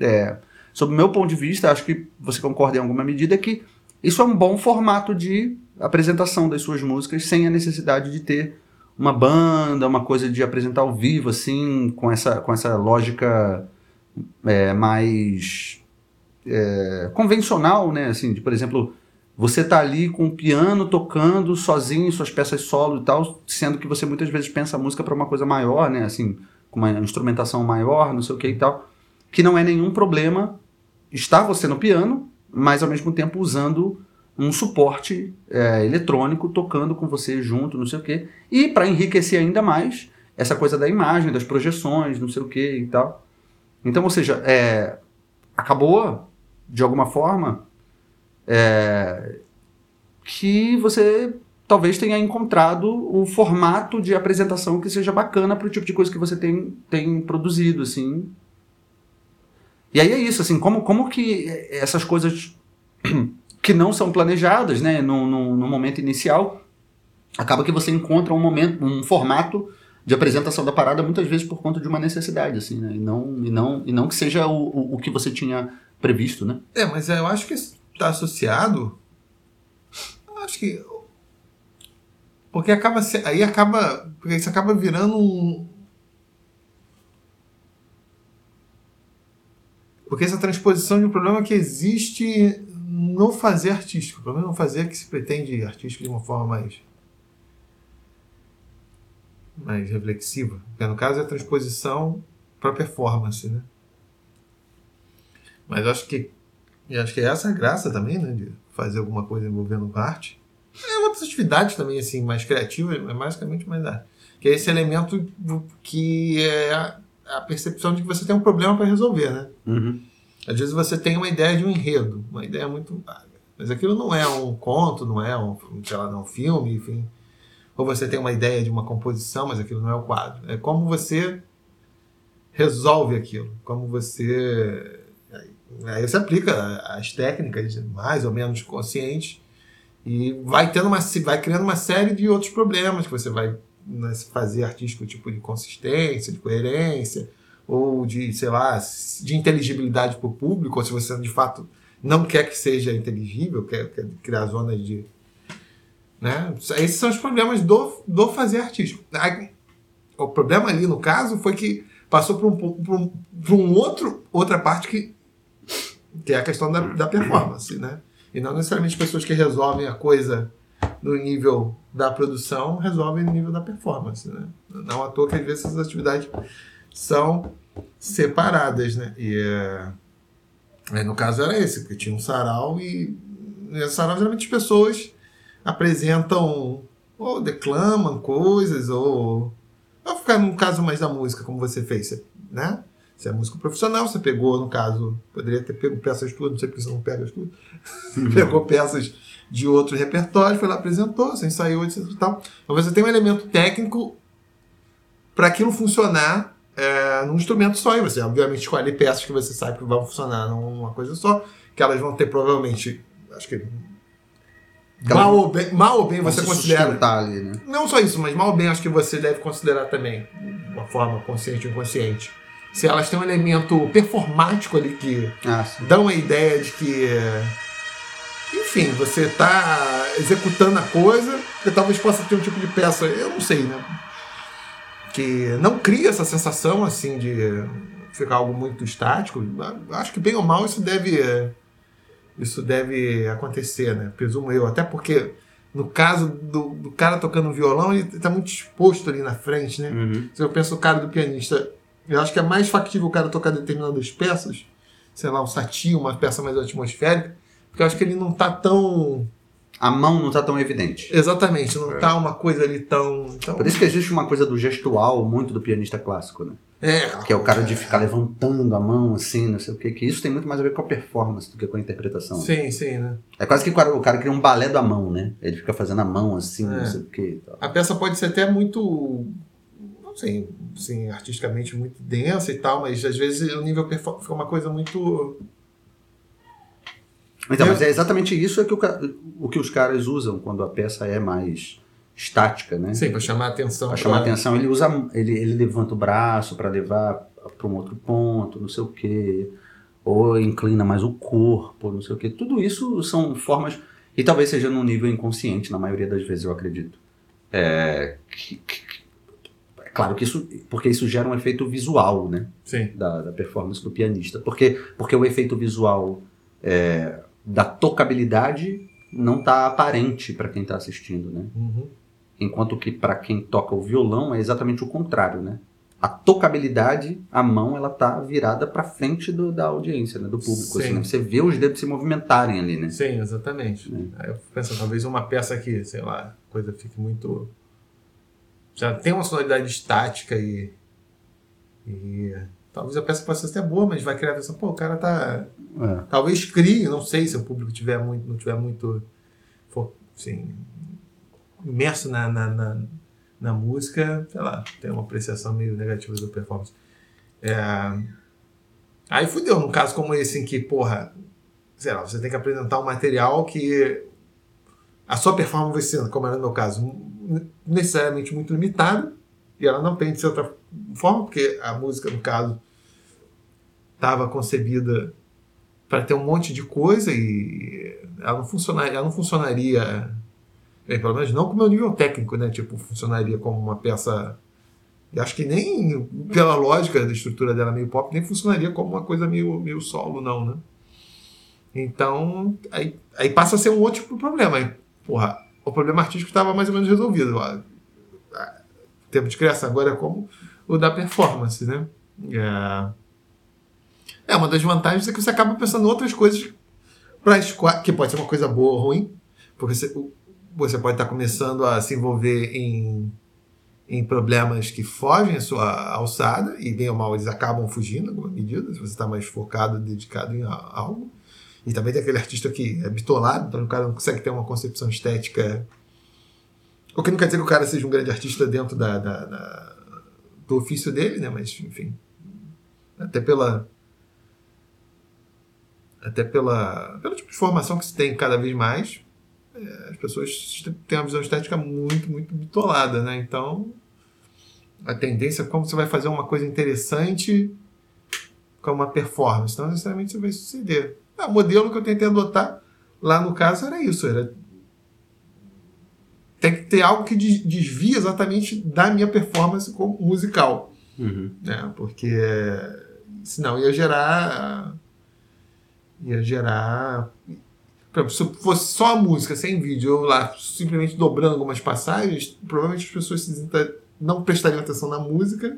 é, sob o meu ponto de vista, acho que você concorda em alguma medida que isso é um bom formato de apresentação das suas músicas sem a necessidade de ter uma banda, uma coisa de apresentar ao vivo, assim, com essa, com essa lógica é, mais é, convencional, né? Assim, de, por exemplo, você tá ali com o piano tocando sozinho suas peças solo e tal, sendo que você muitas vezes pensa a música para uma coisa maior, né? Assim, com uma instrumentação maior, não sei o que e tal, que não é nenhum problema estar você no piano, mas ao mesmo tempo usando um suporte é, eletrônico tocando com você junto, não sei o quê. E para enriquecer ainda mais essa coisa da imagem, das projeções, não sei o quê e tal. Então, ou seja, é, acabou, de alguma forma, é, que você talvez tenha encontrado o formato de apresentação que seja bacana para o tipo de coisa que você tem, tem produzido, assim. E aí é isso, assim, como, como que essas coisas que não são planejadas, né, no, no, no momento inicial, acaba que você encontra um momento, um formato de apresentação da parada muitas vezes por conta de uma necessidade, assim, né, e não, e não, e não que seja o, o, o que você tinha previsto, né. É, mas eu acho que está associado. Acho que. Porque acaba. Aí acaba. Porque isso acaba virando um. Porque essa transposição de um problema que existe no fazer artístico, pelo menos no fazer que se pretende artístico de uma forma mais. mais reflexiva. Porque no caso é a transposição para performance, né? Mas acho que e acho que é essa a graça também, né, de fazer alguma coisa envolvendo arte. É outras atividades também assim mais criativas, mas basicamente mais arte. Que é esse elemento que é a, a percepção de que você tem um problema para resolver, né? Uhum. Às vezes você tem uma ideia de um enredo, uma ideia muito vaga. Mas aquilo não é um conto, não é um, sei lá, não é um filme, enfim. Ou você tem uma ideia de uma composição, mas aquilo não é o quadro. É como você resolve aquilo, como você Aí você aplica as técnicas mais ou menos conscientes e vai tendo uma vai criando uma série de outros problemas que você vai né, fazer artístico tipo de consistência, de coerência ou de, sei lá, de inteligibilidade para o público, ou se você de fato não quer que seja inteligível, quer, quer criar zonas de né? Esses são os problemas do, do fazer artístico. O problema ali, no caso, foi que passou para um, um, um outro, outra parte que que é a questão da, da performance, né? E não necessariamente pessoas que resolvem a coisa no nível da produção resolvem no nível da performance, né? Não à toa que às vezes essas atividades são separadas, né? E é, no caso era esse, que tinha um sarau e nesse sarau geralmente as pessoas apresentam ou declamam coisas ou vou ficar no caso mais da música como você fez, né? Você é músico profissional, você pegou, no caso, poderia ter pego peças tudo, não sei porque você não pega tudo. pegou peças de outro repertório, foi lá, apresentou, você ensaiou, etc e tal. Então você tem um elemento técnico para aquilo funcionar é, num instrumento só. E você, obviamente, escolhe peças que você sabe que vão funcionar numa coisa só, que elas vão ter provavelmente, acho que mal ou bem, mal ou bem você considera. Ali, né? Não só isso, mas mal ou bem acho que você deve considerar também, de uma forma consciente ou inconsciente se elas têm um elemento performático ali que ah, dão a ideia de que enfim, você está executando a coisa, que talvez possa ter um tipo de peça, eu não sei, né? Que não cria essa sensação assim de ficar algo muito estático. Acho que bem ou mal isso deve isso deve acontecer, né? Presumo eu, até porque no caso do, do cara tocando violão, ele está muito exposto ali na frente, né? Uhum. Se eu penso no cara do pianista eu acho que é mais factível o cara tocar determinadas peças, sei lá, um satie, uma peça mais atmosférica, porque eu acho que ele não tá tão. A mão não tá tão evidente. Exatamente, não é. tá uma coisa ali tão, tão. Por isso que existe uma coisa do gestual muito do pianista clássico, né? É. Que é o cara de ficar levantando a mão assim, não sei o que, que isso tem muito mais a ver com a performance do que com a interpretação. Sim, sim, né? É quase que o cara, o cara cria um balé da mão, né? Ele fica fazendo a mão assim, é. não sei o que. A peça pode ser até muito não sei, assim, artisticamente muito densa e tal, mas às vezes o nível fica uma coisa muito. Então, mas é exatamente isso é que o, o que os caras usam quando a peça é mais estática, né? Sim, para chamar a atenção. Para chamar a atenção, ele usa, ele, ele levanta o braço para levar para um outro ponto, não sei o quê, ou inclina mais o corpo, não sei o quê. Tudo isso são formas e talvez seja num nível inconsciente na maioria das vezes, eu acredito. É, que, que, Claro que isso, porque isso gera um efeito visual, né? Sim. Da, da performance do pianista. Porque, porque o efeito visual é, da tocabilidade não está aparente para quem está assistindo, né? Uhum. Enquanto que para quem toca o violão é exatamente o contrário, né? A tocabilidade, a mão, ela tá virada para frente do, da audiência, né? do público. Assim, né? Você vê os dedos se movimentarem ali, né? Sim, exatamente. É. Aí eu penso, talvez uma peça que, sei lá, a coisa fique muito já tem uma sonoridade estática e, e talvez a peça possa ser até boa, mas vai criar a versão, pô, o cara tá. É. Talvez crie, não sei se o público tiver muito, não tiver muito for, assim, imerso na, na, na, na, música, sei lá, tem uma apreciação meio negativa da performance. É, aí fudeu, num caso como esse em que, porra, sei lá, você tem que apresentar um material que a sua performance como era no meu caso, necessariamente muito limitada, e ela não tem de outra forma, porque a música, no caso, estava concebida para ter um monte de coisa e ela não funcionaria, ela não funcionaria bem, pelo menos não com o meu nível técnico, né? Tipo, funcionaria como uma peça. Acho que nem pela lógica da estrutura dela meio pop, nem funcionaria como uma coisa meio, meio solo, não, né? Então, aí, aí passa a ser um outro tipo problema. Aí, porra, o problema artístico estava mais ou menos resolvido. tempo de criação. Agora é como o da performance, né? É, é uma das vantagens é que você acaba pensando em outras coisas para escoar, que pode ser uma coisa boa ou ruim, porque você, você pode estar começando a se envolver em, em problemas que fogem à sua alçada, e bem ou mal eles acabam fugindo em alguma medida, se você está mais focado, dedicado em algo. E também tem aquele artista que é bitolado, então o cara não consegue ter uma concepção estética. O que não quer dizer que o cara seja um grande artista dentro da, da, da do ofício dele, né? Mas, enfim. Até pela. Até pela, pelo tipo de formação que se tem cada vez mais, é, as pessoas têm uma visão estética muito, muito bitolada, né? Então, a tendência é como você vai fazer uma coisa interessante com uma performance. Não necessariamente você vai suceder. Ah, o modelo que eu tentei adotar lá no caso era isso, era tem que ter algo que desvia exatamente da minha performance musical. Uhum. Né? Porque senão ia gerar. ia gerar. Se fosse só a música, sem vídeo, eu lá simplesmente dobrando algumas passagens, provavelmente as pessoas não prestariam atenção na música,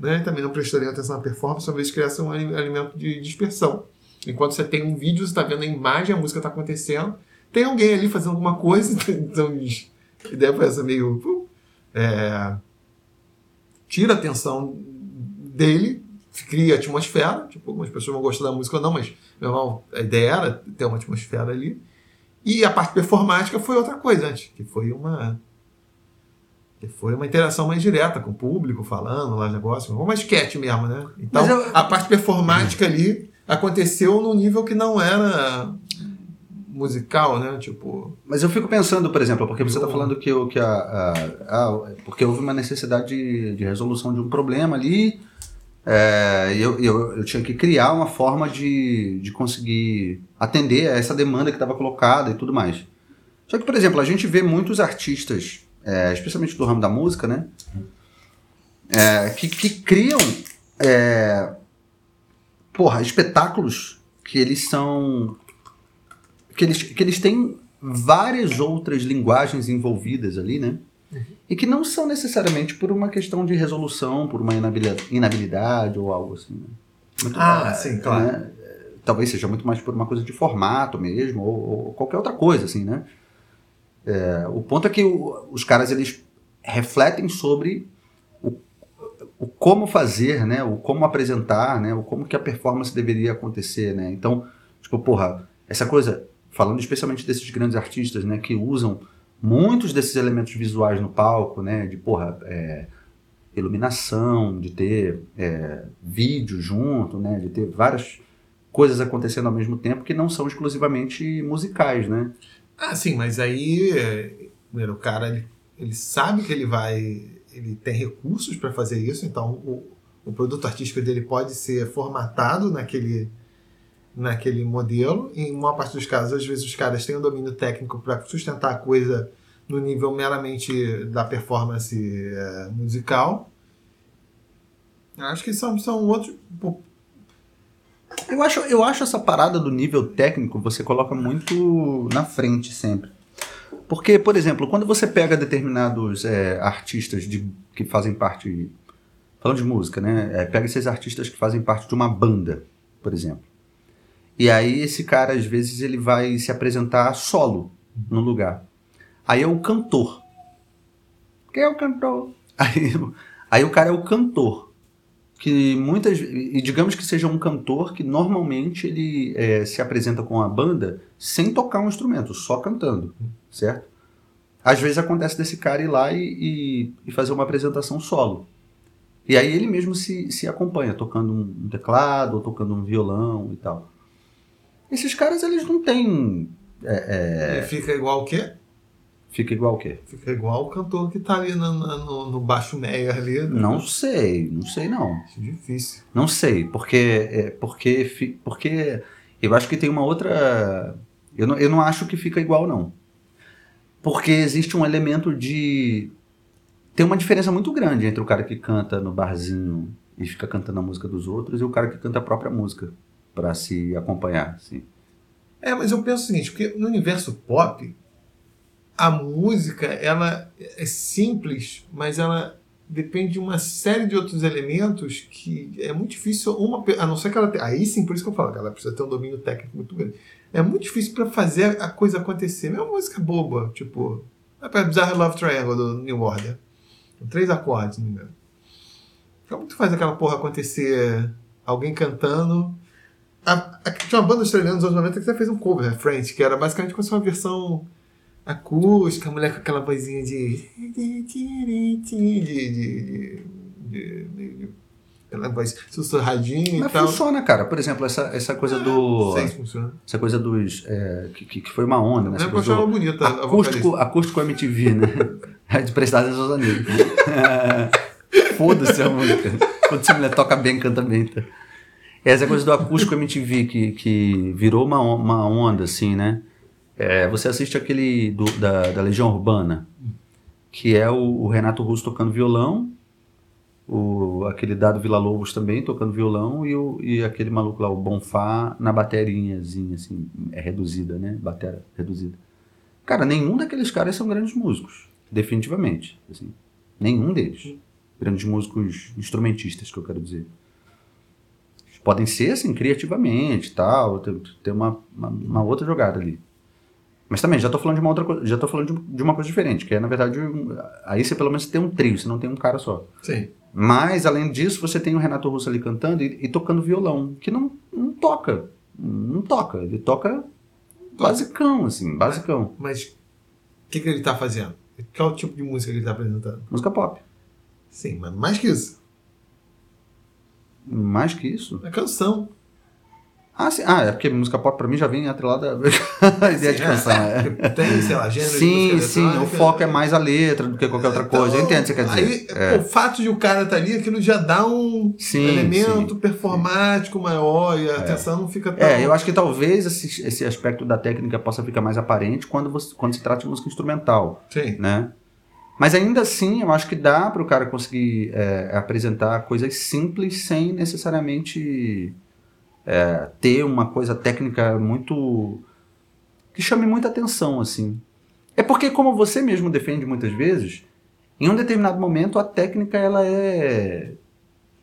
né? também não prestariam atenção na performance, talvez criasse um alimento de dispersão. Enquanto você tem um vídeo, você está vendo a imagem, a música está acontecendo, tem alguém ali fazendo alguma coisa, então a ideia foi essa meio. É, tira a atenção dele, cria atmosfera. Tipo, algumas pessoas vão gostar da música ou não, mas irmão, a ideia era ter uma atmosfera ali. E a parte performática foi outra coisa antes, que foi uma. Que foi uma interação mais direta com o público, falando lá negócio, uma sketch mesmo, né? Então, eu... a parte performática ali aconteceu num nível que não era musical, né? Tipo. Mas eu fico pensando, por exemplo, porque você está falando que, que a, a, a, porque houve uma necessidade de, de resolução de um problema ali. É, eu, eu, eu tinha que criar uma forma de, de conseguir atender a essa demanda que estava colocada e tudo mais. Só que, por exemplo, a gente vê muitos artistas, é, especialmente do ramo da música, né? É, que, que criam é, porra, espetáculos que eles são. que eles, que eles têm várias outras linguagens envolvidas ali, né? Uhum. E que não são necessariamente por uma questão de resolução, por uma inabilidade ou algo assim. Né? Muito, ah, é, sim, claro. Né? Talvez seja muito mais por uma coisa de formato mesmo, ou, ou qualquer outra coisa, assim, né? É, o ponto é que o, os caras, eles refletem sobre o como fazer, né? O como apresentar, né? O como que a performance deveria acontecer, né? Então, tipo, porra, essa coisa, falando especialmente desses grandes artistas, né? Que usam muitos desses elementos visuais no palco, né? De, porra, é, iluminação, de ter é, vídeo junto, né? De ter várias coisas acontecendo ao mesmo tempo que não são exclusivamente musicais, né? Ah, sim, mas aí é, o cara ele, ele sabe que ele vai ele tem recursos para fazer isso, então o, o produto artístico dele pode ser formatado naquele, naquele modelo. Em uma parte dos casos, às vezes os caras têm um domínio técnico para sustentar a coisa no nível meramente da performance é, musical. Acho que são, são outros. Eu acho, eu acho essa parada do nível técnico você coloca muito na frente sempre. Porque, por exemplo, quando você pega determinados é, artistas de, que fazem parte. Falando de música, né? É, pega esses artistas que fazem parte de uma banda, por exemplo. E aí esse cara, às vezes, ele vai se apresentar solo no lugar. Aí é o cantor. Quem é o cantor? Aí, aí o cara é o cantor. Que muitas. E digamos que seja um cantor que normalmente ele é, se apresenta com a banda sem tocar um instrumento, só cantando certo? Às vezes acontece desse cara ir lá e, e, fazer uma apresentação solo. E aí ele mesmo se, se acompanha, tocando um teclado, ou tocando um violão e tal. Esses caras, eles não têm... É, é... Fica igual o quê? Fica igual o quê? Fica igual o cantor que tá ali no, no, no baixo meia ali. Né? Não sei, não sei não. É difícil. Não sei, porque, é, porque, porque eu acho que tem uma outra... Eu não, eu não acho que fica igual não. Porque existe um elemento de. Tem uma diferença muito grande entre o cara que canta no barzinho e fica cantando a música dos outros e o cara que canta a própria música para se acompanhar, assim. É, mas eu penso o seguinte, porque no universo pop, a música, ela é simples, mas ela depende de uma série de outros elementos que é muito difícil uma a não ser que ela tenha, aí sim por isso que eu falo que ela precisa ter um domínio técnico muito grande. É muito difícil para fazer a coisa acontecer. É uma música boba tipo a Bizarre Love Triangle do New Order. Três acordes não me engano. Como tu faz aquela porra acontecer alguém cantando. A, a, tinha uma banda australiana nos anos 90 que até fez um cover, Friends, que era basicamente como se uma versão acústica, a mulher com aquela vozinha de. de. de. de. aquela voz sussurradinha Mas e tal. funciona, cara. Por exemplo, essa, essa coisa do. Se funciona. Essa coisa dos. É, que, que foi uma onda, né? Essa coisa do bonita acústico, acústico MTV, né? É de prestar atenção aos amigos. Foda-se a música. Quando essa mulher toca bem, canta bem. Tá? Essa coisa do acústico MTV que, que virou uma, uma onda, assim, né? É, você assiste aquele do- da, da Legião Urbana, que é o, o Renato Russo tocando violão, o, aquele Dado Vila Lobos também tocando violão e, o, e aquele maluco lá, o Bonfá, na baterinhazinha, assim, é reduzida, né? Batera reduzida. Cara, nenhum daqueles caras são grandes músicos, definitivamente. Assim, nenhum deles. Grandes músicos instrumentistas, que eu quero dizer. Podem ser, assim, criativamente tal, ter uma, uma, uma outra jogada ali. Mas também, já tô falando de uma outra coisa, já tô falando de, uma coisa diferente, que é, na verdade, aí você pelo menos tem um trio, você não tem um cara só. Sim. Mas, além disso, você tem o Renato Russo ali cantando e, e tocando violão, que não, não toca. Não toca. Ele toca basicão, assim, basicão. Mas o que, que ele está fazendo? Qual o tipo de música que ele está apresentando? Música pop. Sim, mas mais que isso. Mais que isso. É canção. Ah, sim. ah é porque música pop pra mim já vem atrelada à ideia de Sim, canção. É. Tem, sei lá, gênero de Sim, sim, o foco é mais a letra do que qualquer outra coisa. Eu entendo o que você quer dizer. Então, Aí, pô, o fato de o cara estar ali, aquilo já dá um Sim, elemento sim. performático maior e a atenção não fica tão. É, eu acho que talvez esse, esse aspecto da técnica possa ficar mais aparente quando, você, quando se trata de música instrumental. Sim. né? Mas ainda assim, eu acho que dá para o cara conseguir é, apresentar coisas simples sem necessariamente é, ter uma coisa técnica muito que chame muita atenção, assim. É porque, como você mesmo defende muitas vezes, em um determinado momento a técnica ela é,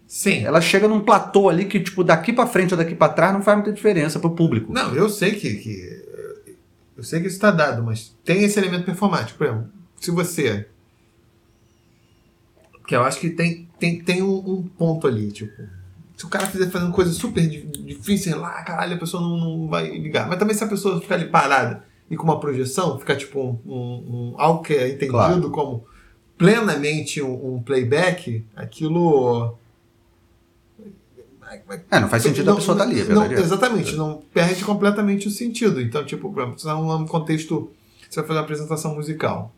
Sim. ela chega num platô ali que tipo daqui para frente ou daqui para trás não faz muita diferença pro público. Não, eu sei que, que eu sei que isso está dado, mas tem esse elemento performático. Por exemplo, se você. Que eu acho que tem, tem, tem um, um ponto ali, tipo. Se o cara fizer fazendo coisa super di- difícil lá, caralho, a pessoa não, não vai ligar. Mas também se a pessoa ficar ali parada e com uma projeção, ficar tipo um, um- um- algo que é entendido Claro. como plenamente um, um playback, aquilo. É, não faz sentido a pessoa estar ali, é não, verdade. é. Exatamente, não perde completamente o sentido. Então, tipo, por exemplo, se é um contexto. Você vai fazer uma apresentação musical.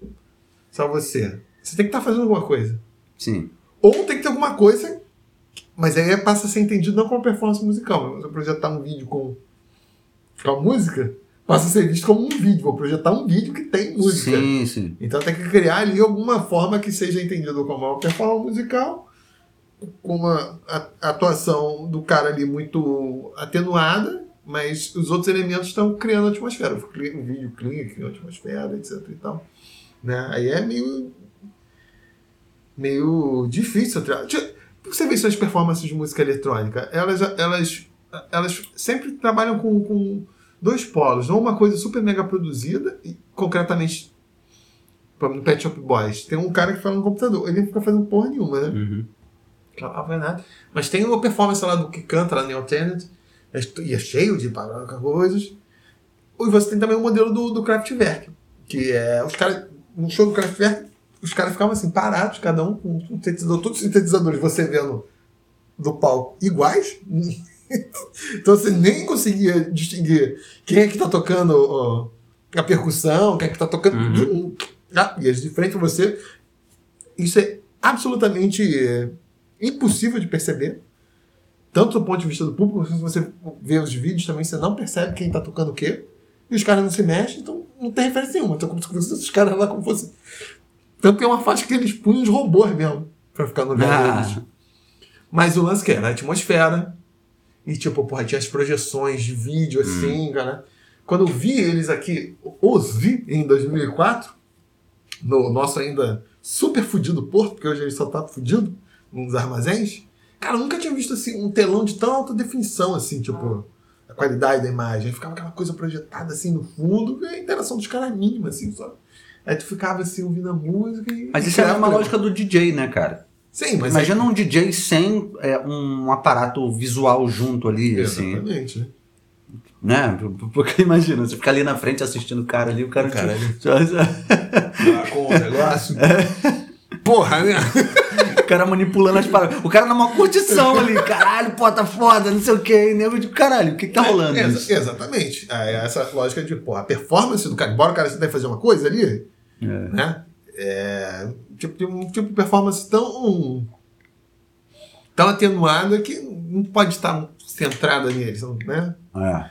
Só você. Você tem que estar fazendo alguma coisa. Sim. Ou tem que ter alguma coisa, mas aí passa a ser entendido não como performance musical. Mas Você projetar um vídeo com, com a música, passa a ser visto como um vídeo. Vou projetar um vídeo que tem música. Sim, sim. Então tem que criar ali alguma forma que seja entendido como uma performance musical, com uma atuação do cara ali muito atenuada, mas os outros elementos estão criando atmosfera. O vídeo clean, cria atmosfera, etc e tal. Né? Aí é meio meio difícil. Você vê suas performances de música eletrônica, elas, elas, elas sempre trabalham com, com dois polos. Não uma coisa super mega produzida, e concretamente no Pet Shop Boys, tem um cara que fala no computador, ele não fica fazendo porra nenhuma, né? Uhum. Não faz nada. Mas tem uma performance lá do que canta lá no Alternate, e é cheio de palavras, coisas. E você tem também o modelo do, do Kraftwerk, que é os caras, no show do Kraftwerk, os caras ficavam assim, parados, cada um com um sintetizador, todos os sintetizadores você vendo do palco iguais. então você nem conseguia distinguir quem é que tá tocando ó, a percussão, quem é que tá tocando. Uhum. Ah, e eles de frente a você. Isso é absolutamente é, impossível de perceber. Tanto do ponto de vista do público, se você vê os vídeos também, você não percebe quem tá tocando o quê. E os caras não se mexem, então não tem referência nenhuma. Então, como se fosse os caras lá como fosse. Tanto que é uma faixa que eles punham os robôs mesmo, pra ficar no lugar Ah. deles. Mas o lance que era a atmosfera. E tipo, porra, tinha as projeções de vídeo assim, cara. Quando eu vi eles aqui, os vi em 2004, no nosso ainda super fudido porto, porque hoje ele só tá fudido, nos armazéns. Cara, eu nunca tinha visto assim um telão de tão alta definição, assim, tipo, a qualidade da imagem. Ficava aquela coisa projetada assim no fundo, e a interação dos caras mínima, assim, só. Aí tu ficava assim ouvindo a música e. Mas isso é uma lógica do DJ, né, cara? Sim, mas. Imagina um DJ sem é, um aparato visual junto ali, assim. Exatamente, né? Né? Porque imagina, você fica ali na frente assistindo o cara ali, o cara. O cara te- Lá com o negócio. Porra, né? O cara manipulando as paradas. O cara numa curtição ali, caralho, pô, tá foda, não sei o que. Nego de caralho, o que, que tá rolando? É, exa- exatamente. É essa lógica de, pô, a performance do cara, embora o cara tenha que fazer uma coisa ali, É. né? É, tipo, tem um tipo de performance tão, tão atenuada que não pode estar centrada neles, não- né? É,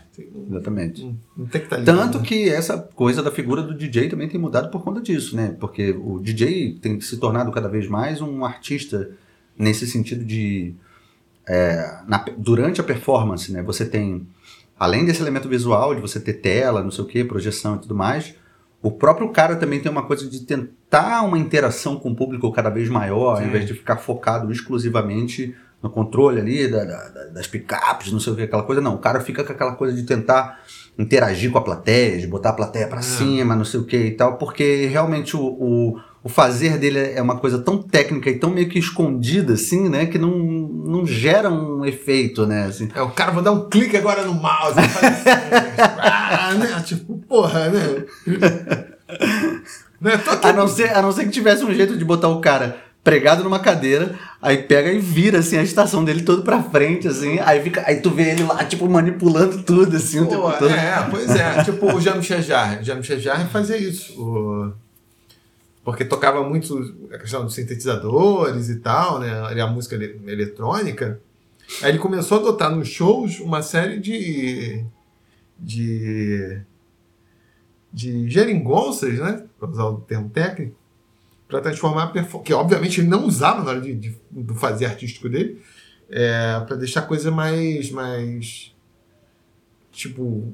exatamente. Não, não tem que estar ali. Tanto né? que essa coisa da figura do DJ também tem mudado por conta disso, né? Porque o DJ tem se tornado cada vez mais um artista nesse sentido de. é, na- durante a performance, né? Você tem, além desse elemento visual, de você ter tela, não sei o que, projeção e tudo mais, o próprio cara também tem uma coisa de tentar uma interação com o público cada vez maior, ao Sim. invés de ficar focado exclusivamente no controle ali da- da- da- das picapes, não sei o que, aquela coisa. Não, o cara fica com aquela coisa de tentar interagir com a plateia, de botar a plateia pra É. cima, não sei o que e tal, porque realmente o, o, o fazer dele é uma coisa tão técnica e tão meio que escondida, assim, né, que não, não gera um efeito, né, assim. É, o cara, vou dar um clique agora no mouse. e faz assim, ah, né? Tipo, porra, né? né? A não, ser, a não ser que tivesse um jeito de botar o cara pregado numa cadeira, aí pega e vira, assim, a estação dele todo pra frente, assim, aí, fica, aí tu vê ele lá, tipo, manipulando tudo, assim, o Pô, tempo todo. é, pois é. tipo o Jean-Michel Jarre. O Jean-Michel Jarre fazia isso. O- Porque tocava muito a questão dos sintetizadores e tal, né? ali A música ele- eletrônica. Aí ele começou a adotar nos shows uma série de. de. de geringonças, né? Para usar o termo técnico. Para transformar a performance. Que obviamente ele não usava na hora de, de- do fazer artístico dele. É, para deixar a coisa mais. mais tipo,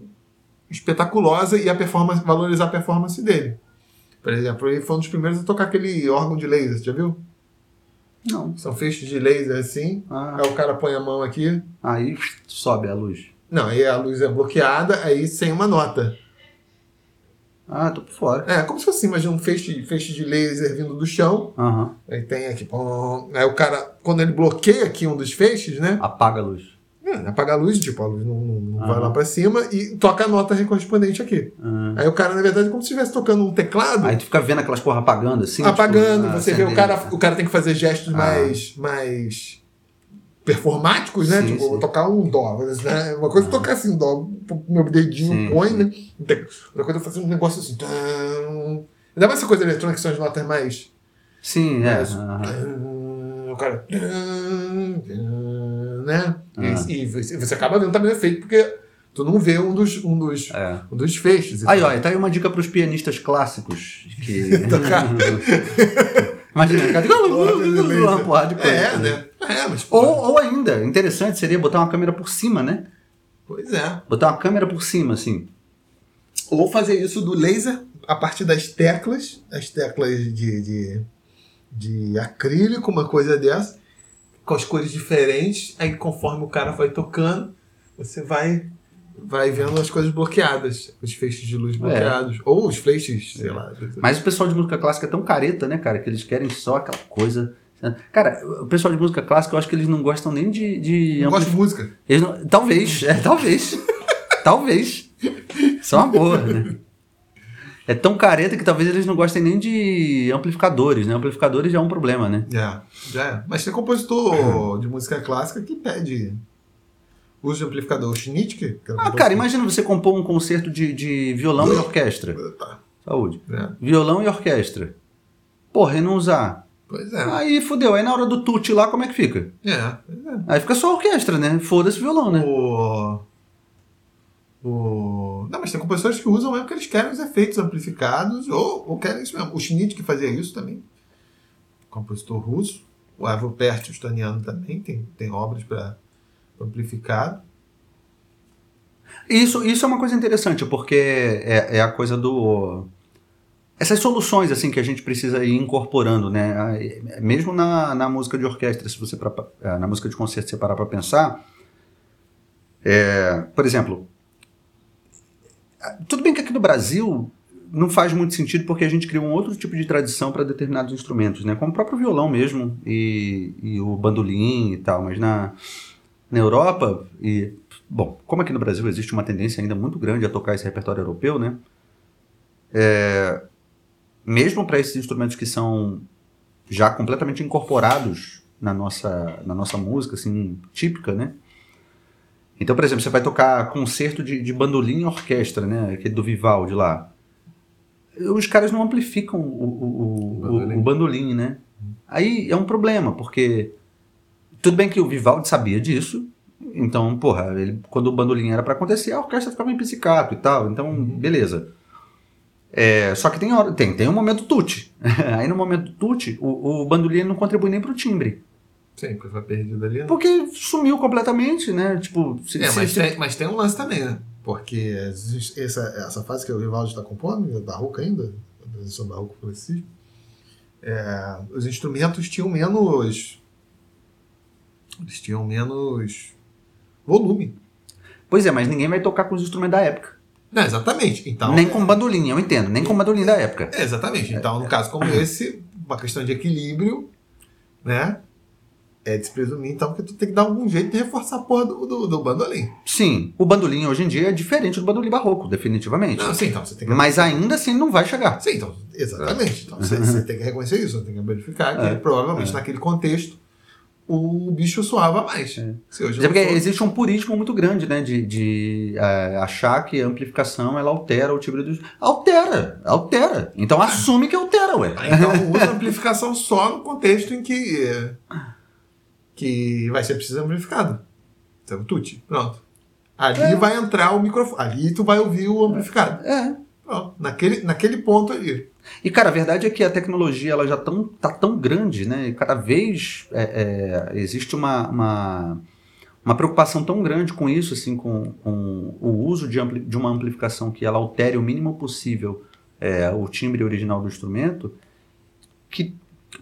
espetaculosa e a performance, valorizar a performance dele. Por exemplo, ele foi um dos primeiros a tocar aquele órgão de laser, já viu? Não. São feixes de laser assim. Ah, Aí o cara põe a mão aqui. aí sobe a luz. Não, aí a luz é bloqueada, aí sem uma nota. Ah, tô por fora. É, como se fosse, imagina um feixe, feixe de laser vindo do chão. Aham. Aí tem aqui. pom. Aí o cara, quando ele bloqueia aqui um dos feixes, né? Apaga a luz. É, apaga a luz, tipo, a luz não, não- não vai lá pra cima e toca a nota correspondente aqui. Ah. Aí o cara, na verdade, é como se estivesse tocando um teclado. Aí tu fica vendo aquelas porra apagando, assim. apagando, tipo, você vê o acender. cara, o cara tem que fazer gestos Ah. mais, mais performáticos, né? Sim, tipo, sim. vou tocar um dó, né? Uma coisa é tocar assim, um dó, meu dedinho Sim, põe, sim. né? Outra coisa é fazer um negócio assim. Ainda mais essa coisa eletrônica que são as notas mais. Sim, é. Mas- O cara. Né? Ah. E, e você acaba vendo também o efeito, porque tu não vê um dos, um dos, É. um dos feixes. Aí, tal. ó, tá aí uma dica pros pianistas clássicos. Que... Tocar. Imagina, cara, uma porrada de coisa. É, né? É, mas. Ou, ou ainda, interessante seria botar uma câmera por cima, né? Pois é. Botar uma câmera por cima, assim. Ou fazer isso do laser a partir das teclas, as teclas de, de, de acrílico, uma coisa dessa, com as cores diferentes. Aí conforme o cara vai tocando, você vai vai vendo as coisas bloqueadas, os feixes de luz bloqueados. Ou os feixes, sei lá. Mas o pessoal de música clássica é tão careta, né, cara? Que eles querem só aquela coisa. Cara, o pessoal de música clássica, eu acho que eles não gostam nem de. de Eu gosto de música. Eles não- Talvez, é, talvez. talvez. Só uma boa, né? É tão careta que talvez eles não gostem nem de amplificadores, né? Amplificadores já é um problema, né? Já, já é. Mas tem compositor de música clássica que pede uso de amplificador. O Schnittke, que era um Ah, cara, imagina você compor um concerto de, de violão e orquestra. Tá. Saúde. É. Violão e orquestra. Porra, e não usar. Pois é. Aí fudeu. Aí na hora do tute lá, como é que fica? É, pois é. Aí fica só a orquestra, né? Foda-se violão, né? O... O... Não, mas tem compositores que usam mesmo porque eles querem os efeitos amplificados ou, ou querem isso mesmo. O Schnitt que fazia isso também. Compositor russo. O Ivo Pert, estoniano também, tem, tem obras para amplificado. Isso, isso é uma coisa interessante, porque é, é a coisa do. Essas soluções assim que a gente precisa ir incorporando, né? A- Mesmo na, na música de orquestra, se você pra- eh, na música de concerto você parar para pensar, é, por exemplo, tudo bem que aqui no Brasil não faz muito sentido porque a gente criou um outro tipo de tradição para determinados instrumentos, né? Como o próprio violão mesmo e, e o bandolim e tal, mas na, na Europa e bom, como aqui no Brasil existe uma tendência ainda muito grande a tocar esse repertório europeu, né? É, mesmo para esses instrumentos que são já completamente incorporados na nossa, na nossa música, assim, típica, né? Então, por exemplo, você vai tocar concerto de, de bandolim e orquestra, né? Aquele do Vivaldi lá. Os caras não amplificam o, o, o, bandolim. o- bandolim, né? Aí é um problema, porque tudo bem que o Vivaldi sabia disso, então, porra, ele, quando o bandolim era para acontecer, a orquestra ficava em pizzicato e tal, então, beleza. É, só que tem, hora, tem, tem um momento tute. Aí no momento tute, o, o bandolim não contribui nem pro timbre. Sim, porque foi perdido ali. né? Porque sumiu completamente, né? Tipo, se, É, se- mas se- tem, mas tem um lance também, né? Porque essa, essa fase que o Vivaldi está compondo, barroca ainda, a transição barroco progressismo, é, os instrumentos tinham menos. Eles tinham menos volume. Pois é, mas ninguém vai tocar com os instrumentos da época. Não, exatamente. Então, nem com bandolim, eu entendo, nem com bandolim da época. É, exatamente. Então, no caso como esse, uma questão de equilíbrio, né? É de se presumir, então, que tu tem que dar algum jeito de reforçar a porra do, do, do bandolim. Sim, o bandolim hoje em dia é diferente do bandolim barroco, definitivamente. Não, sim, então você tem que. Mas ainda assim não vai chegar. Sim, então, exatamente. Então, você, você tem que reconhecer isso, você tem que verificar que É, provavelmente naquele contexto o bicho soava mais. É. É porque for- existe um purismo muito grande, né? De, de eh, achar que a amplificação ela altera o timbre dos. Altera, altera. Então assume que altera, ué. Ah, Então usa amplificação só no contexto em que, que vai ser preciso amplificado. Então, tute, pronto. Ali É. vai entrar o microfone. Ali tu vai ouvir o amplificado. É. Naquele, naquele ponto ali. E cara, a verdade é que a tecnologia ela já tão, tá tão grande, né? E cada vez é, é, existe uma, uma, uma preocupação tão grande com isso, assim, com, com o uso de, ampli- de uma amplificação que ela altere o mínimo possível é, o timbre original do instrumento, que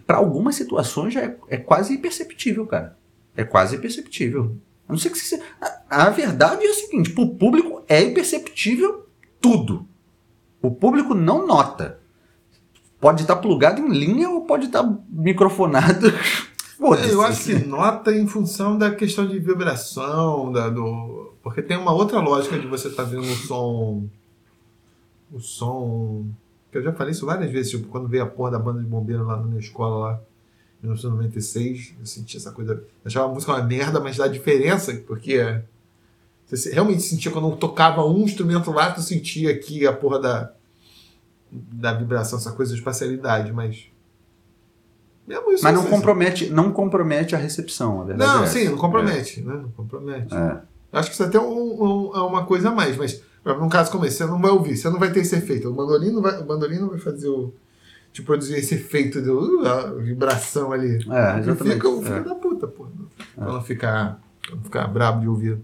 para algumas situações já é, é quase imperceptível, cara. É quase imperceptível. A não ser que você. A, a verdade é a seguinte: para o público é imperceptível tudo. O público não nota. Pode estar plugado em linha ou pode estar microfonado. Foda-se. Eu acho que nota em função da questão de vibração, da, do... porque tem uma outra lógica de você estar vendo o som. O som. Que eu já falei isso várias vezes, tipo, quando veio a porra da banda de bombeiro lá na minha escola lá, em 1996, eu senti essa coisa. Eu achava a música uma merda, mas dá diferença, porque você realmente sentia quando eu tocava um instrumento lá, tu sentia aqui a porra da, da vibração, essa coisa de espacialidade, mas. Mesmo isso, Mas não sei- compromete, não compromete a recepção, a verdade não, é sim, não compromete, né? Não compromete. É. Acho que isso até é um, um- é uma coisa a mais, mas num caso como esse, você não vai ouvir, você não vai ter esse efeito. O bandolim não vai, o bandolim não vai fazer o. te produzir esse efeito de uh, a vibração ali. É, exatamente. Fica o filho É. da puta, pô. Pra não ficar, não ficar brabo de ouvir.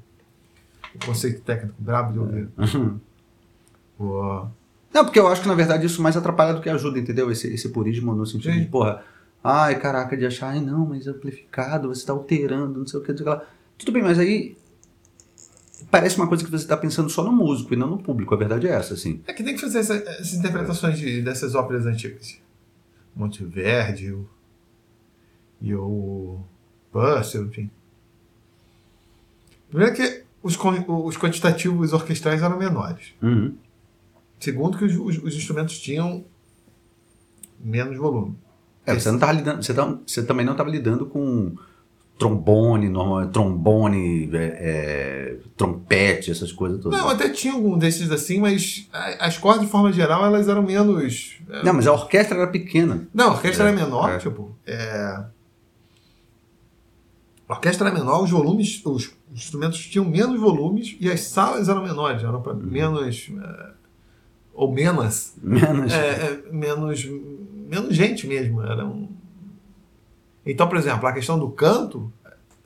Conceito técnico, brabo de ouvir. Uhum. Pô. Não, porque eu acho que na verdade isso mais atrapalha do que ajuda, entendeu? Esse, esse purismo no sentido Sim. de, porra, ai caraca, de achar, ai não, mas amplificado, você tá alterando, não sei o que, não sei o que lá. Tudo bem, mas aí parece uma coisa que você tá pensando só no músico e não no público, a verdade é essa, assim. É que tem que fazer essa- essas interpretações de- dessas óperas antigas. Monteverdi o- e o Purcell, enfim. Primeiro que os, os quantitativos orquestrais eram menores. Uhum. Segundo que os, os- os instrumentos tinham menos volume. É, você, não tava lidando, você, tá- você também não estava lidando com trombone, normal, trombone, é, é, trompete, essas coisas todas. Não, até tinha algum desses assim, mas as cordas, de forma geral, elas eram menos... Não, mas a orquestra era pequena. Não, a orquestra É, era menor, é. tipo. É... A orquestra era menor, os volumes, os instrumentos tinham menos volumes e as salas eram menores, eram Uhum. para menos. é, ou menos. Menos. é, é, menos. menos gente mesmo. Era um... Então, por exemplo, a questão do canto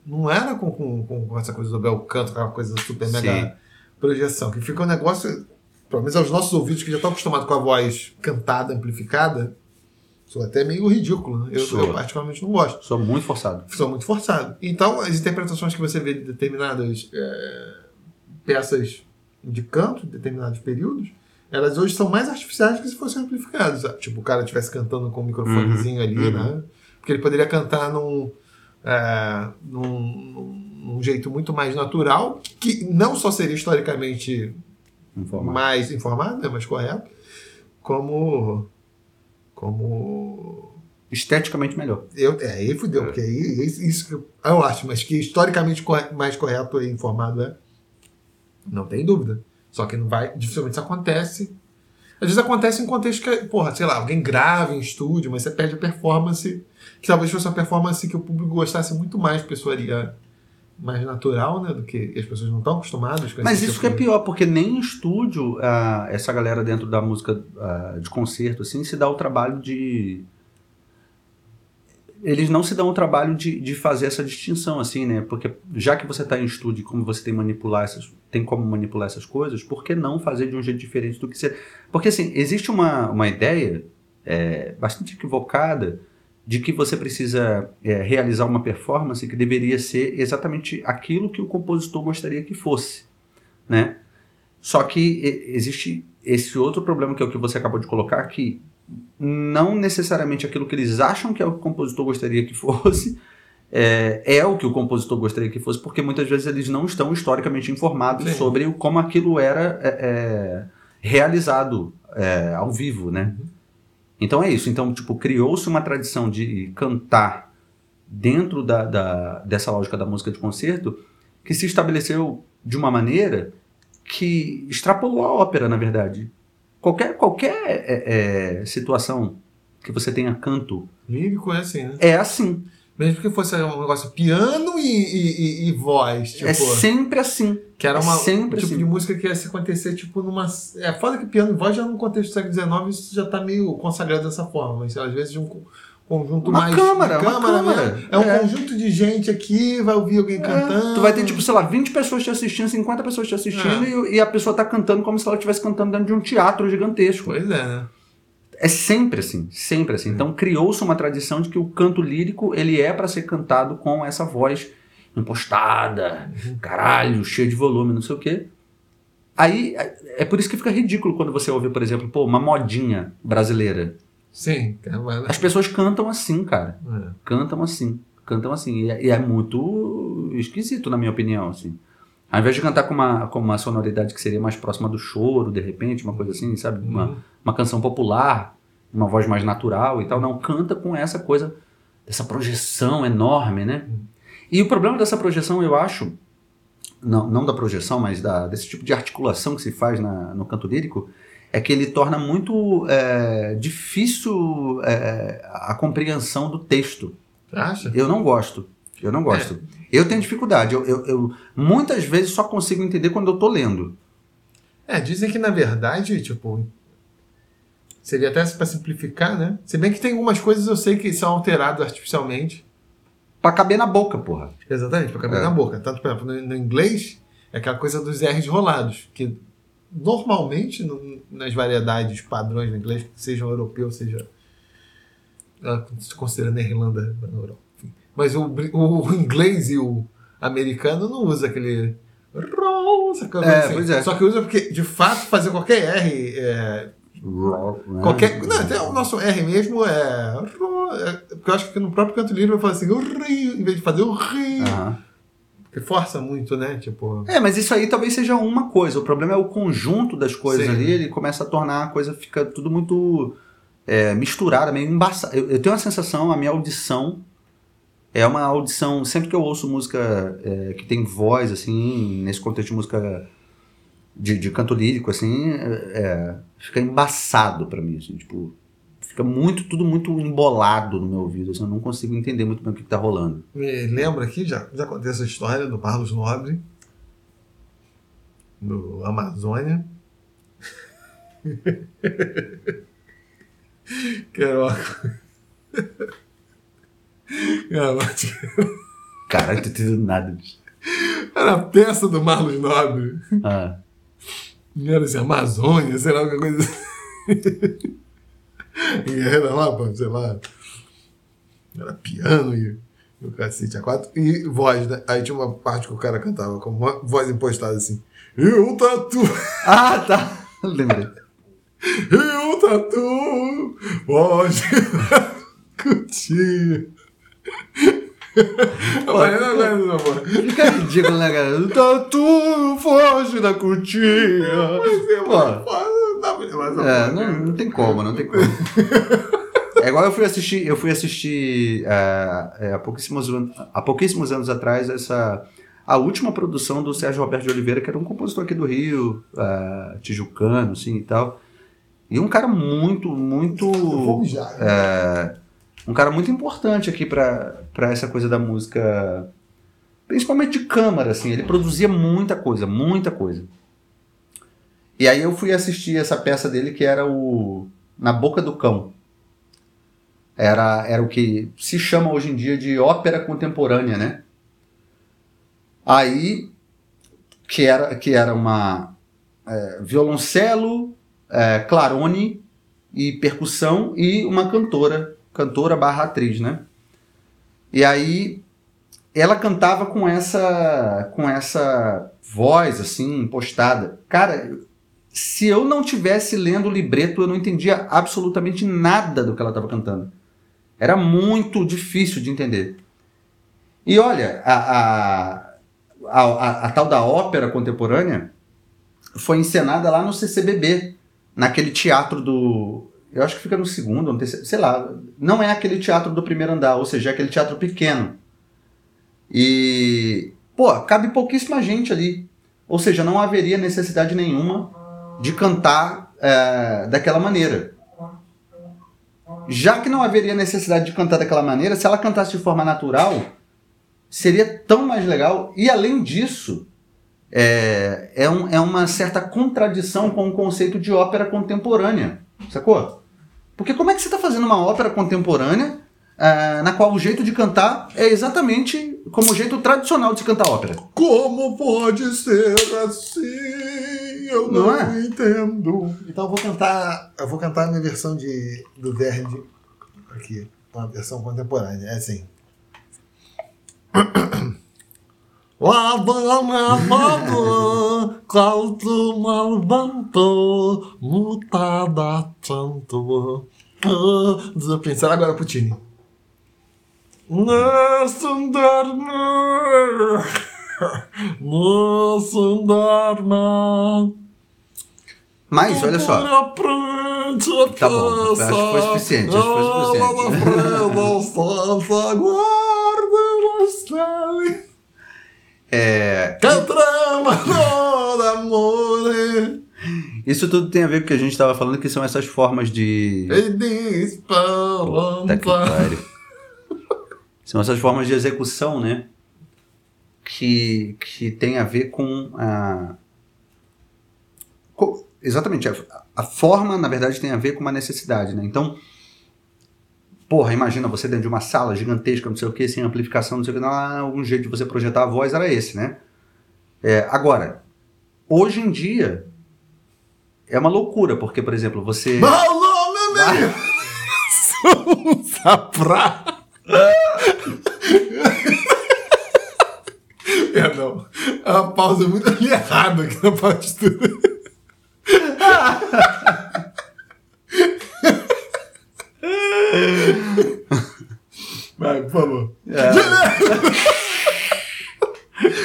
não era com, com, com essa coisa do bel canto, aquela coisa super mega Sim. projeção, que fica um negócio pelo menos aos nossos ouvidos que já estão acostumados com a voz cantada, amplificada, sou até meio ridículo. Né? Eu, eu particularmente não gosto. Sou muito forçado. São muito forçados. Então, as interpretações que você vê de determinadas é, peças de canto, de determinados períodos, elas hoje são mais artificiais que se fossem amplificadas. Tipo, o cara estivesse cantando com um microfonezinho ali, uhum. né? Porque ele poderia cantar num, é, num, num- jeito muito mais natural, que não só seria historicamente Informado. mais informado, né, mais correto, como. Como. Esteticamente melhor. Eu, é, aí fudeu, porque aí isso eu, eu acho, mas que historicamente corre- mais correto e informado é. Não tem dúvida. Só que não vai. Dificilmente isso acontece. Às vezes acontece em contexto que, porra, sei lá, alguém grava em estúdio, mas você perde a performance, que talvez fosse uma performance que o público gostasse muito mais, porque soaria mais natural, né? Do que as pessoas não estão acostumadas com Mas esse isso tipo que é de- pior, porque nem em estúdio ah, essa galera dentro da música ah, de concerto assim se dá o trabalho de eles não se dão o trabalho de, de fazer essa distinção assim, né? Porque já que você está em estúdio, como você tem manipular essas, tem como manipular essas coisas, por que não fazer de um jeito diferente do que você? Porque assim existe uma, uma ideia é, bastante equivocada de que você precisa é, realizar uma performance que deveria ser exatamente aquilo que o compositor gostaria que fosse, né? Só que existe esse outro problema que é o que você acabou de colocar, que não necessariamente aquilo que eles acham que é o que o compositor gostaria que fosse é, é o que o compositor gostaria que fosse, porque muitas vezes eles não estão historicamente informados Sim. sobre como aquilo era é, é, realizado é, ao vivo, né? Então é isso. Então, tipo, criou-se uma tradição de cantar dentro da, da- dessa lógica da música de concerto que se estabeleceu de uma maneira que extrapolou a ópera, na verdade. Qualquer, qualquer é, é, situação que você tenha canto é assim, né? é assim. Mesmo que fosse um negócio piano e, e, e- e voz, tipo. é sempre assim. que era é uma, um sempre tipo assim. de música que ia se acontecer, tipo, numa. É foda que piano e voz já no contexto do século XIX isso já tá meio consagrado dessa forma, mas às vezes de um co- conjunto Uma mais. câmara, uma câmara. mesmo. É um É. conjunto de gente aqui, vai ouvir alguém cantando. É, tu vai ter, tipo, sei lá, 20 pessoas te assistindo, 50 pessoas te assistindo, e, e a pessoa tá cantando como se ela estivesse cantando dentro de um teatro gigantesco. Pois é, né? É sempre assim, sempre assim. Então criou-se uma tradição de que o canto lírico ele é para ser cantado com essa voz impostada, caralho, cheio de volume, não sei o quê. Aí é é por isso que fica ridículo quando você ouve, por exemplo, pô, uma modinha brasileira. Sim, é, As pessoas cantam assim, cara. é. Cantam assim, cantam assim. E é, e é muito esquisito, na minha opinião, assim. Ao invés de cantar com uma, com uma sonoridade que seria mais próxima do choro, de repente, uma coisa assim, sabe? Uma, Uhum. uma canção popular, uma voz mais natural e tal. Não, canta com essa coisa, dessa projeção enorme, né? E o problema dessa projeção, eu acho, não, não da projeção, mas da, desse tipo de articulação que se faz na- no canto lírico, é que ele torna muito é, difícil é, a compreensão do texto. Você acha? Eu não gosto. Eu não gosto. Eu tenho dificuldade. Eu, eu- eu muitas vezes só consigo entender quando eu tô lendo. É, dizem que na verdade, tipo. Seria até para simplificar, né? Se bem que tem algumas coisas eu sei que são alteradas artificialmente. Pra caber na boca, porra. Exatamente, para caber É. na boca. Tanto, por exemplo, no, no inglês, é aquela coisa dos R's rolados, que normalmente no- nas variedades padrões do inglês, sejam europeu, seja. ah, considerando a Irlanda na Europa. Mas o, o inglês e o americano não usa aquele. coisa É, assim. pois é. Só que usa porque, de fato, fazer qualquer R. é, Né? qualquer, não, até o nosso R mesmo é. é, Porque eu acho que no próprio canto livre eu falo assim, o ri, em vez de fazer o ri. Aham. Porque força muito, né? Tipo. É, mas isso aí talvez seja uma coisa. O problema é o conjunto das coisas Sim. ali. Ele começa a tornar a coisa, fica tudo muito é, misturada, meio embaçada. Eu, eu tenho a sensação, a minha audição é uma audição. Sempre que eu ouço música é, que tem voz, assim, nesse contexto de música de, de canto lírico, assim, é, é, fica embaçado pra mim, assim, tipo. Fica muito, tudo muito embolado no meu ouvido, assim, eu não consigo entender muito bem o que, que tá rolando. Me lembra aqui, já, já contei essa história do Carlos Nobre, do Amazônia. que era uma... Caralho, não tô entendendo nada disso. Era a peça do Marlos Nobre. Ah, Não era assim, Amazônia, sei lá, alguma coisa assim. e era lá, pô, sei lá. Era piano e, o cacete a quatro. E voz, né? Aí tinha uma parte que o cara cantava com uma voz impostada assim. Eu tatu. Ah, tá. Lembrei. Eu tatu. Voz cutia. Fica ridículo, né, cara? Tatu, foge da cutia. Pô. É, não, não tem como, não tem como. É igual eu fui assistir, eu fui assistir é, é, há, pouquíssimos, há pouquíssimos anos atrás essa a última produção do Sérgio Roberto de Oliveira, que era um compositor aqui do Rio, é, tijucano, assim e tal. E um cara muito, muito. Vamos já. é, um cara muito importante aqui para essa coisa da música, principalmente de câmara, assim. Ele produzia muita coisa, muita coisa. E aí eu fui assistir essa peça dele que era o Na Boca do Cão. Era, era o que se chama hoje em dia de ópera contemporânea, né? Aí, que era, que era uma é, violoncelo, é, clarone e percussão e uma cantora, cantora barra atriz, né? E aí ela cantava com essa com essa voz assim impostada. Cara, se eu não tivesse lendo o libreto, eu não entendia absolutamente nada do que ela estava cantando. Era muito difícil de entender. E olha, a, a, a, a- tal da ópera contemporânea foi encenada lá no CCBB, naquele teatro do. Eu acho que fica no segundo, no terceiro, sei lá. Não é aquele teatro do primeiro andar, ou seja, é aquele teatro pequeno. E. Pô, cabe pouquíssima gente ali. Ou seja, não haveria necessidade nenhuma de cantar é, daquela maneira. Já que não haveria necessidade de cantar daquela maneira, se ela cantasse de forma natural, seria tão mais legal. E além disso, é, é, um- é uma certa contradição com o conceito de ópera contemporânea, sacou? Porque como é que você está fazendo uma ópera contemporânea ah, na qual o jeito de cantar é exatamente como o jeito tradicional de se cantar ópera? Como pode ser assim? Eu não, Não é? entendo. Então eu vou cantar. Eu vou cantar a minha versão de, do Verdi aqui. Uma versão contemporânea. É assim. Lavando, caldo malvando, mutada tanto. Ah, Pensar agora pro Tini. Nessa dorme, nessa dorme. Mas, olha só, Tá bom, acho que foi suficiente, acho que foi suficiente. é, Cantrama do amore isso tudo tem a ver com o que a gente estava falando, que são essas formas de. Puta que pariu. São essas formas de execução, né? Que, que tem a ver com a. co- exatamente. A, a forma, na verdade, tem a ver com uma necessidade, né? Então. Porra, imagina você dentro de uma sala gigantesca, não sei o que, sem amplificação, não sei o que. Ah, algum jeito de você projetar a voz era esse, né? É, agora, hoje em dia. É uma loucura, porque, por exemplo, você. Alô, meu amigo! Saprá! Perdão. É uma pausa muito ali errada aqui na partitura. Vai, por favor.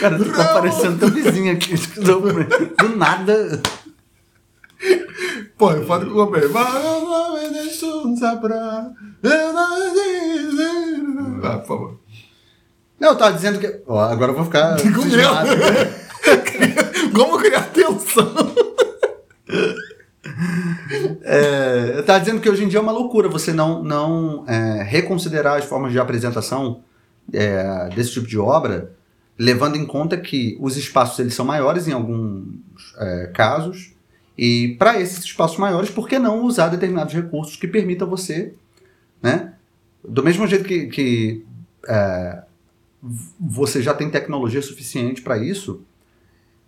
Cara, tu tá parecendo teu vizinho aqui. Do nada. Pô, é foda que eu comprei. Vai, por favor. Não, eu tava dizendo que. Ó, agora eu vou ficar. Com. Como criar tensão? É, tava dizendo que hoje em dia é uma loucura você não, não é, reconsiderar as formas de apresentação é, desse tipo de obra, levando em conta que os espaços eles são maiores em alguns é, casos, e para esses espaços maiores, por que não usar determinados recursos que permitam você, né? Do mesmo jeito que, que é, você já tem tecnologia suficiente para isso,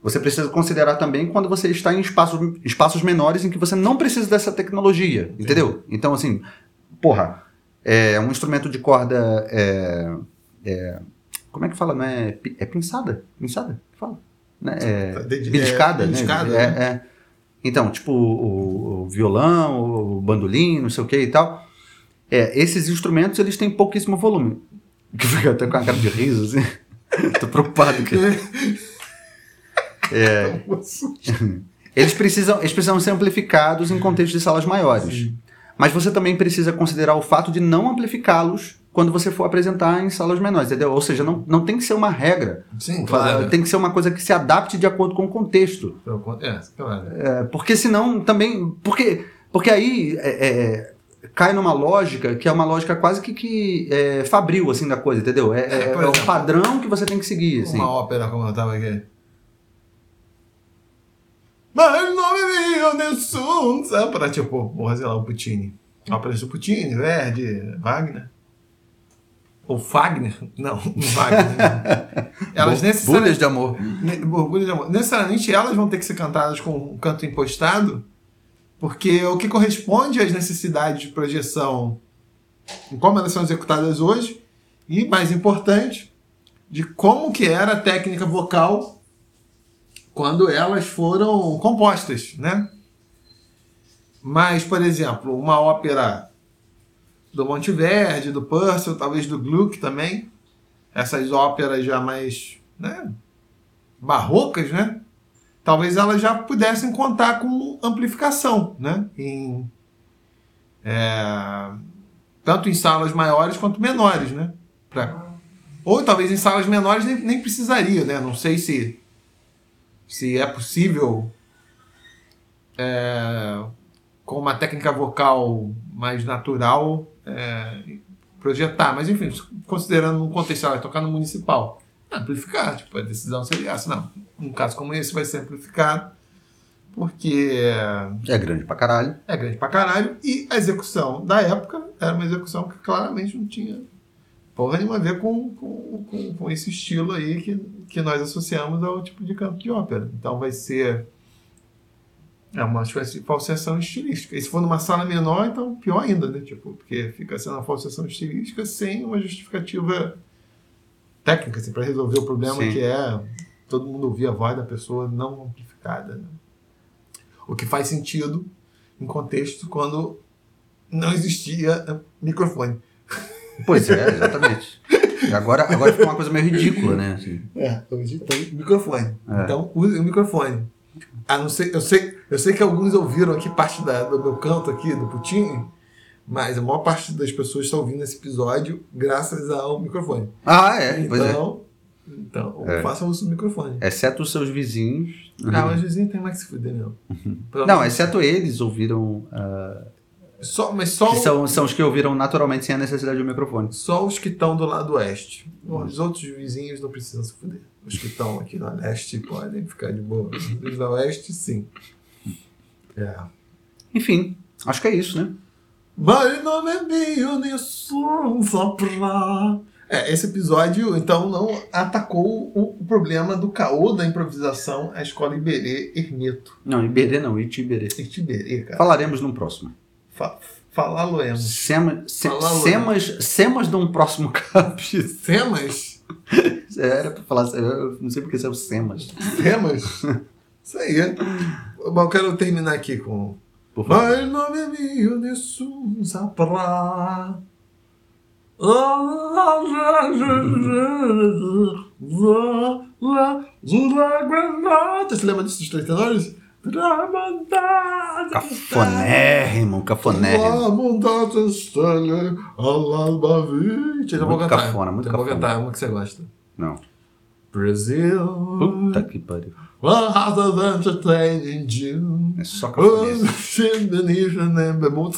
Você precisa considerar também quando você está em espaços, espaços menores em que você não precisa dessa tecnologia, entendeu? Então, assim, porra, é um instrumento de corda. É, é, como é que fala? Não é, é pinçada? Pinçada? Que Fala. Né? É, de- beliscada, é, né? beliscada, É, né? é. Então, tipo, o, o violão, o bandolim, não sei o que e tal. É, esses instrumentos, eles têm pouquíssimo volume. Que fica até com a cara de riso, assim. Tô preocupado. Que... Eles precisam, eles precisam ser amplificados em contexto de salas maiores. Mas você também precisa considerar o fato de não amplificá-los quando você for apresentar em salas menores, entendeu? Ou seja, não, não tem que ser uma regra. Sim, claro. Tem que ser uma coisa que se adapte de acordo com o contexto. É, claro. É, porque senão também. Porque, porque aí é, é, cai numa lógica que é uma lógica quase que, que é, fabril assim, da coisa, entendeu? É, É, é, é o exemplo, padrão que você tem que seguir. Assim. Uma ópera como eu tava aqui. Mas não me viu nessun. Sabe? Pra tipo, porra, sei lá, o Puccini. Ópera do Puccini, Verdi, Wagner. Ou Fagner? Não, Wagner. não. Elas Bo- necessariamente. De amor. Ne- Borbulha de amor. Necessariamente elas vão ter que ser cantadas com um canto impostado, porque o que corresponde às necessidades de projeção, como elas são executadas hoje, e mais importante, de como que era a técnica vocal quando elas foram compostas, né? Mas, por exemplo, uma ópera do Monteverdi, do Purcell, talvez do Gluck também, essas óperas já mais, né, barrocas, né? Talvez elas já pudessem contar com amplificação, né? Em, é, tanto em salas maiores quanto menores, né? Pra- ou talvez em salas menores nem, nem precisaria, né? Não sei se, se é possível é, com uma técnica vocal mais natural é, projetar. Mas enfim, considerando um contexto, sei lá, tocar no municipal, amplificar, tipo, a decisão seria essa. Não, num caso como esse vai ser amplificado, porque É grande pra caralho. é grande pra caralho, e a execução da época era uma execução que claramente não tinha porra nenhuma a ver com, com, com, com esse estilo aí que, que nós associamos ao tipo de canto de ópera. Então vai ser é uma espécie de falseação estilística. E se for numa sala menor, então pior ainda, né? Tipo, porque fica sendo uma falseação estilística sem uma justificativa técnica, assim, para resolver o problema Sim. que é todo mundo ouvir a voz da pessoa não amplificada. Né? O que faz sentido em contexto quando não existia microfone. Pois é, exatamente. Agora, agora ficou uma coisa meio ridícula, né? assim. É, hoje tem microfone. É. Então, use o microfone. A não ser, eu, sei, eu sei que alguns ouviram aqui parte da- do meu canto aqui, do Putin, mas a maior parte das pessoas está ouvindo esse episódio graças ao microfone. Ah, é, pois é. então, então É. façam uso do microfone. Exceto os seus vizinhos. Ah, mas vizinho tem mais que se fuder, não. Não, exceto eles ouviram. ah, Só, mas só, que são, são os que ouviram naturalmente sem a necessidade de um microfone. só os que estão do lado oeste. Os outros vizinhos não precisam se fuder. Os que estão aqui no leste podem ficar de boa. Os da oeste, sim. É. Enfim, acho que é isso, né? Mas não é meu nisso, só pra... É, esse episódio, então, não atacou o, problema do caô da improvisação à escola Iberê Hermeto. Não, Iberê não, Itiberê. Este Iberê, cara. Falaremos num próximo. Fa Falá-lo-emos. Sema, se, Luana. semas, semas de um próximo capítulo. Semas? Era pra falar, eu não sei porque saiu semas. Semas? Isso aí. Bom, eu quero terminar aqui com... Mas não é meu nisso, pra... Você lembra desses três tenores? Cafonérrimo, cafonérrimo. Muito cafona, muito Já vou cafona. cantar uma que você gosta. Não. Brasil, Puta que pariu. one has a entertaining June. É só cafonésimo.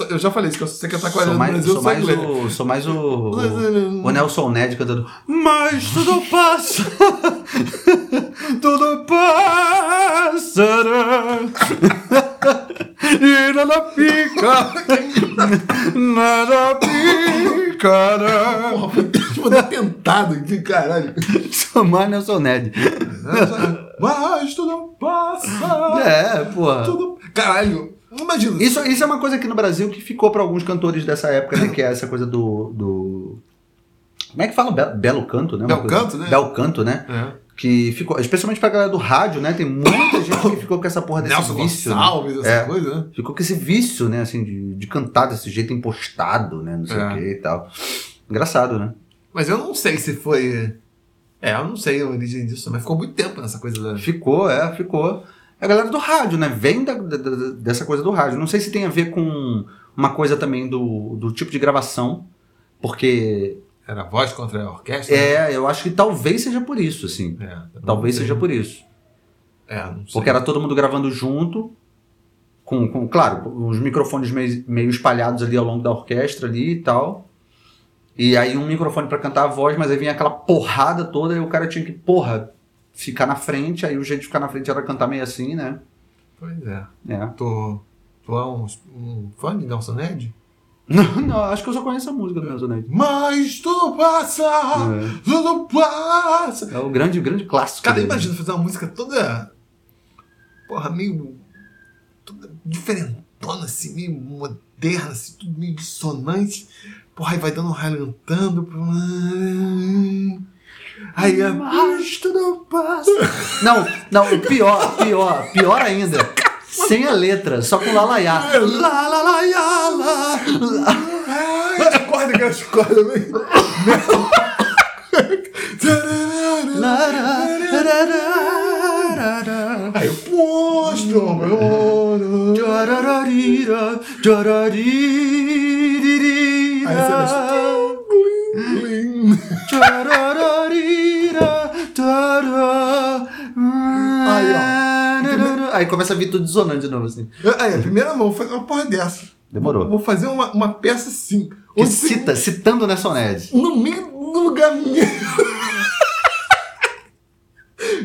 Eu já falei isso, que eu sei cantar com a mais, Brasil, sou mais o. Sou mais o. O, o Nelson Ned cantando. Mas tudo passa! tudo passará! e nada fica! nada ficará! Porra, mandou tentado aqui, caralho. Somar Nelson Ned. Mas tudo não passa. É, porra. Tudo... Caralho, imagina. Isso, isso é uma coisa aqui no Brasil que ficou para alguns cantores dessa época, né? Que é essa coisa do. do... Como é que fala? Be- Belo canto, né? Belo coisa- canto, né? Belo canto, né? É. Que ficou. Especialmente pra galera do rádio, né? Tem muita gente que ficou com essa porra desse Nelson vício. né? Gonçalves, essa É. coisa, né? Ficou com esse vício, né? Assim, de, de cantar desse jeito impostado, né? Não sei É. o que e tal. Engraçado, né? Mas eu não sei se foi. É, eu não sei a origem disso, mas ficou muito tempo nessa coisa da. Ficou, é, ficou. É a galera do rádio, né? Vem da- da- dessa coisa do rádio. Não sei se tem a ver com uma coisa também do, do tipo de gravação, porque Era voz contra a orquestra? né? é, eu acho que talvez seja por isso, assim. É, Talvez seja por isso. É, não sei. Porque era todo mundo gravando junto, com, com claro, os microfones meio, meio espalhados ali ao longo da orquestra ali e tal. E aí um microfone pra cantar a voz, mas aí vinha aquela porrada toda e o cara tinha que, porra, ficar na frente. Aí o jeito de ficar na frente era cantar meio assim, né? Pois é. É. Tu, tu é um, um fã de Nelson Ned? Não, não, acho que eu só conheço a música do Nelson Ned. Mas tudo passa! É. Tudo passa! É o grande, grande clássico. Cara, dele. imagina fazer uma música toda. Porra, meio. toda diferentona, assim, meio moderna, assim, tudo meio dissonante. Porra, aí vai dando um ralentando. Aí é. Mas tudo passa! Não, não, o pior, pior, pior ainda. Sem a letra, só com lalaiá. Lá, lá, lá, ia, lá, lá. Ai, acorda aquelas cordas meio. Aí eu posto. Aí você Aí, ó. Aí começa a vir tudo dissonante de novo, assim. Aí, a primeira mão, vou fazer uma porra dessa. Demorou. Vou fazer uma, uma peça assim. Que cita, citando Nelson Ned. No meio no lugar menos.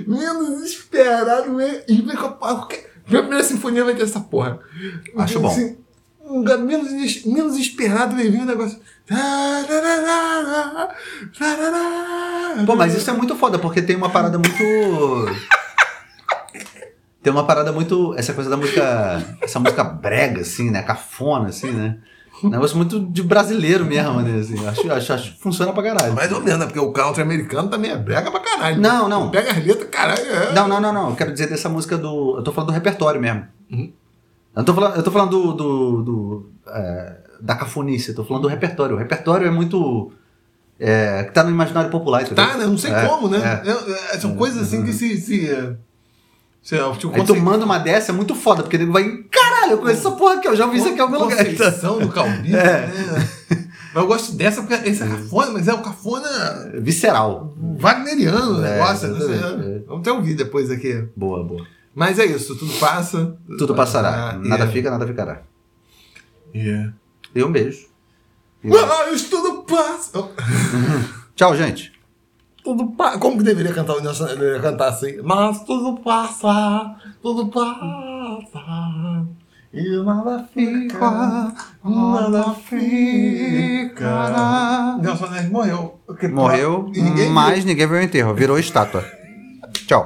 menos esperado. meio- E vem com a- a primeira sinfonia vai ter essa porra. Acho bom. Um lugar menos, menos esperado vai vir um negócio. Pô, mas isso é muito foda, porque tem uma parada muito. Tem uma parada muito. Essa coisa da música. Essa música brega, assim, né? Cafona, assim, né? Um negócio muito de brasileiro mesmo, né? Assim, acho, acho, acho que funciona pra caralho. Mais ou menos, né? Porque o country americano também é brega pra caralho. Não, não. Pega as letras, caralho. É. Não, não, não, não. Eu quero dizer dessa música do. Eu tô falando do repertório mesmo. Uhum. Eu tô falando, eu tô falando do. do, do, é, da cafonice, eu tô falando do repertório. O repertório é muito. É, que tá no imaginário popular, entendeu? Tá, né? Não sei É, como, né? é. É, é, são coisas assim que se. se, se, tipo, Aí tu manda uma dessa, é muito foda, porque ele vai. Caralho, eu conheço essa porra aqui, eu já ouvi isso aqui em algum lugar. Conceição do Calbi, É. né? Mas eu gosto dessa porque esse é cafona, mas é o cafona Visceral. wagneriano o É, negócio. né? é. Vamos até ouvir depois aqui. Boa, boa. Mas é isso, tudo passa. Tudo passará. e Nada é- fica, nada ficará. e é- E um beijo. E- Mas tudo passa. Oh, Tchau, gente. Tudo passa. Como que deveria cantar o Nelson? Deveria cantar assim. Mas tudo passa, tudo passa. E nada fica, nada fica. Nelson morreu. Morreu, E ninguém viu. mas ninguém viu o enterro. Virou estátua. Tchau.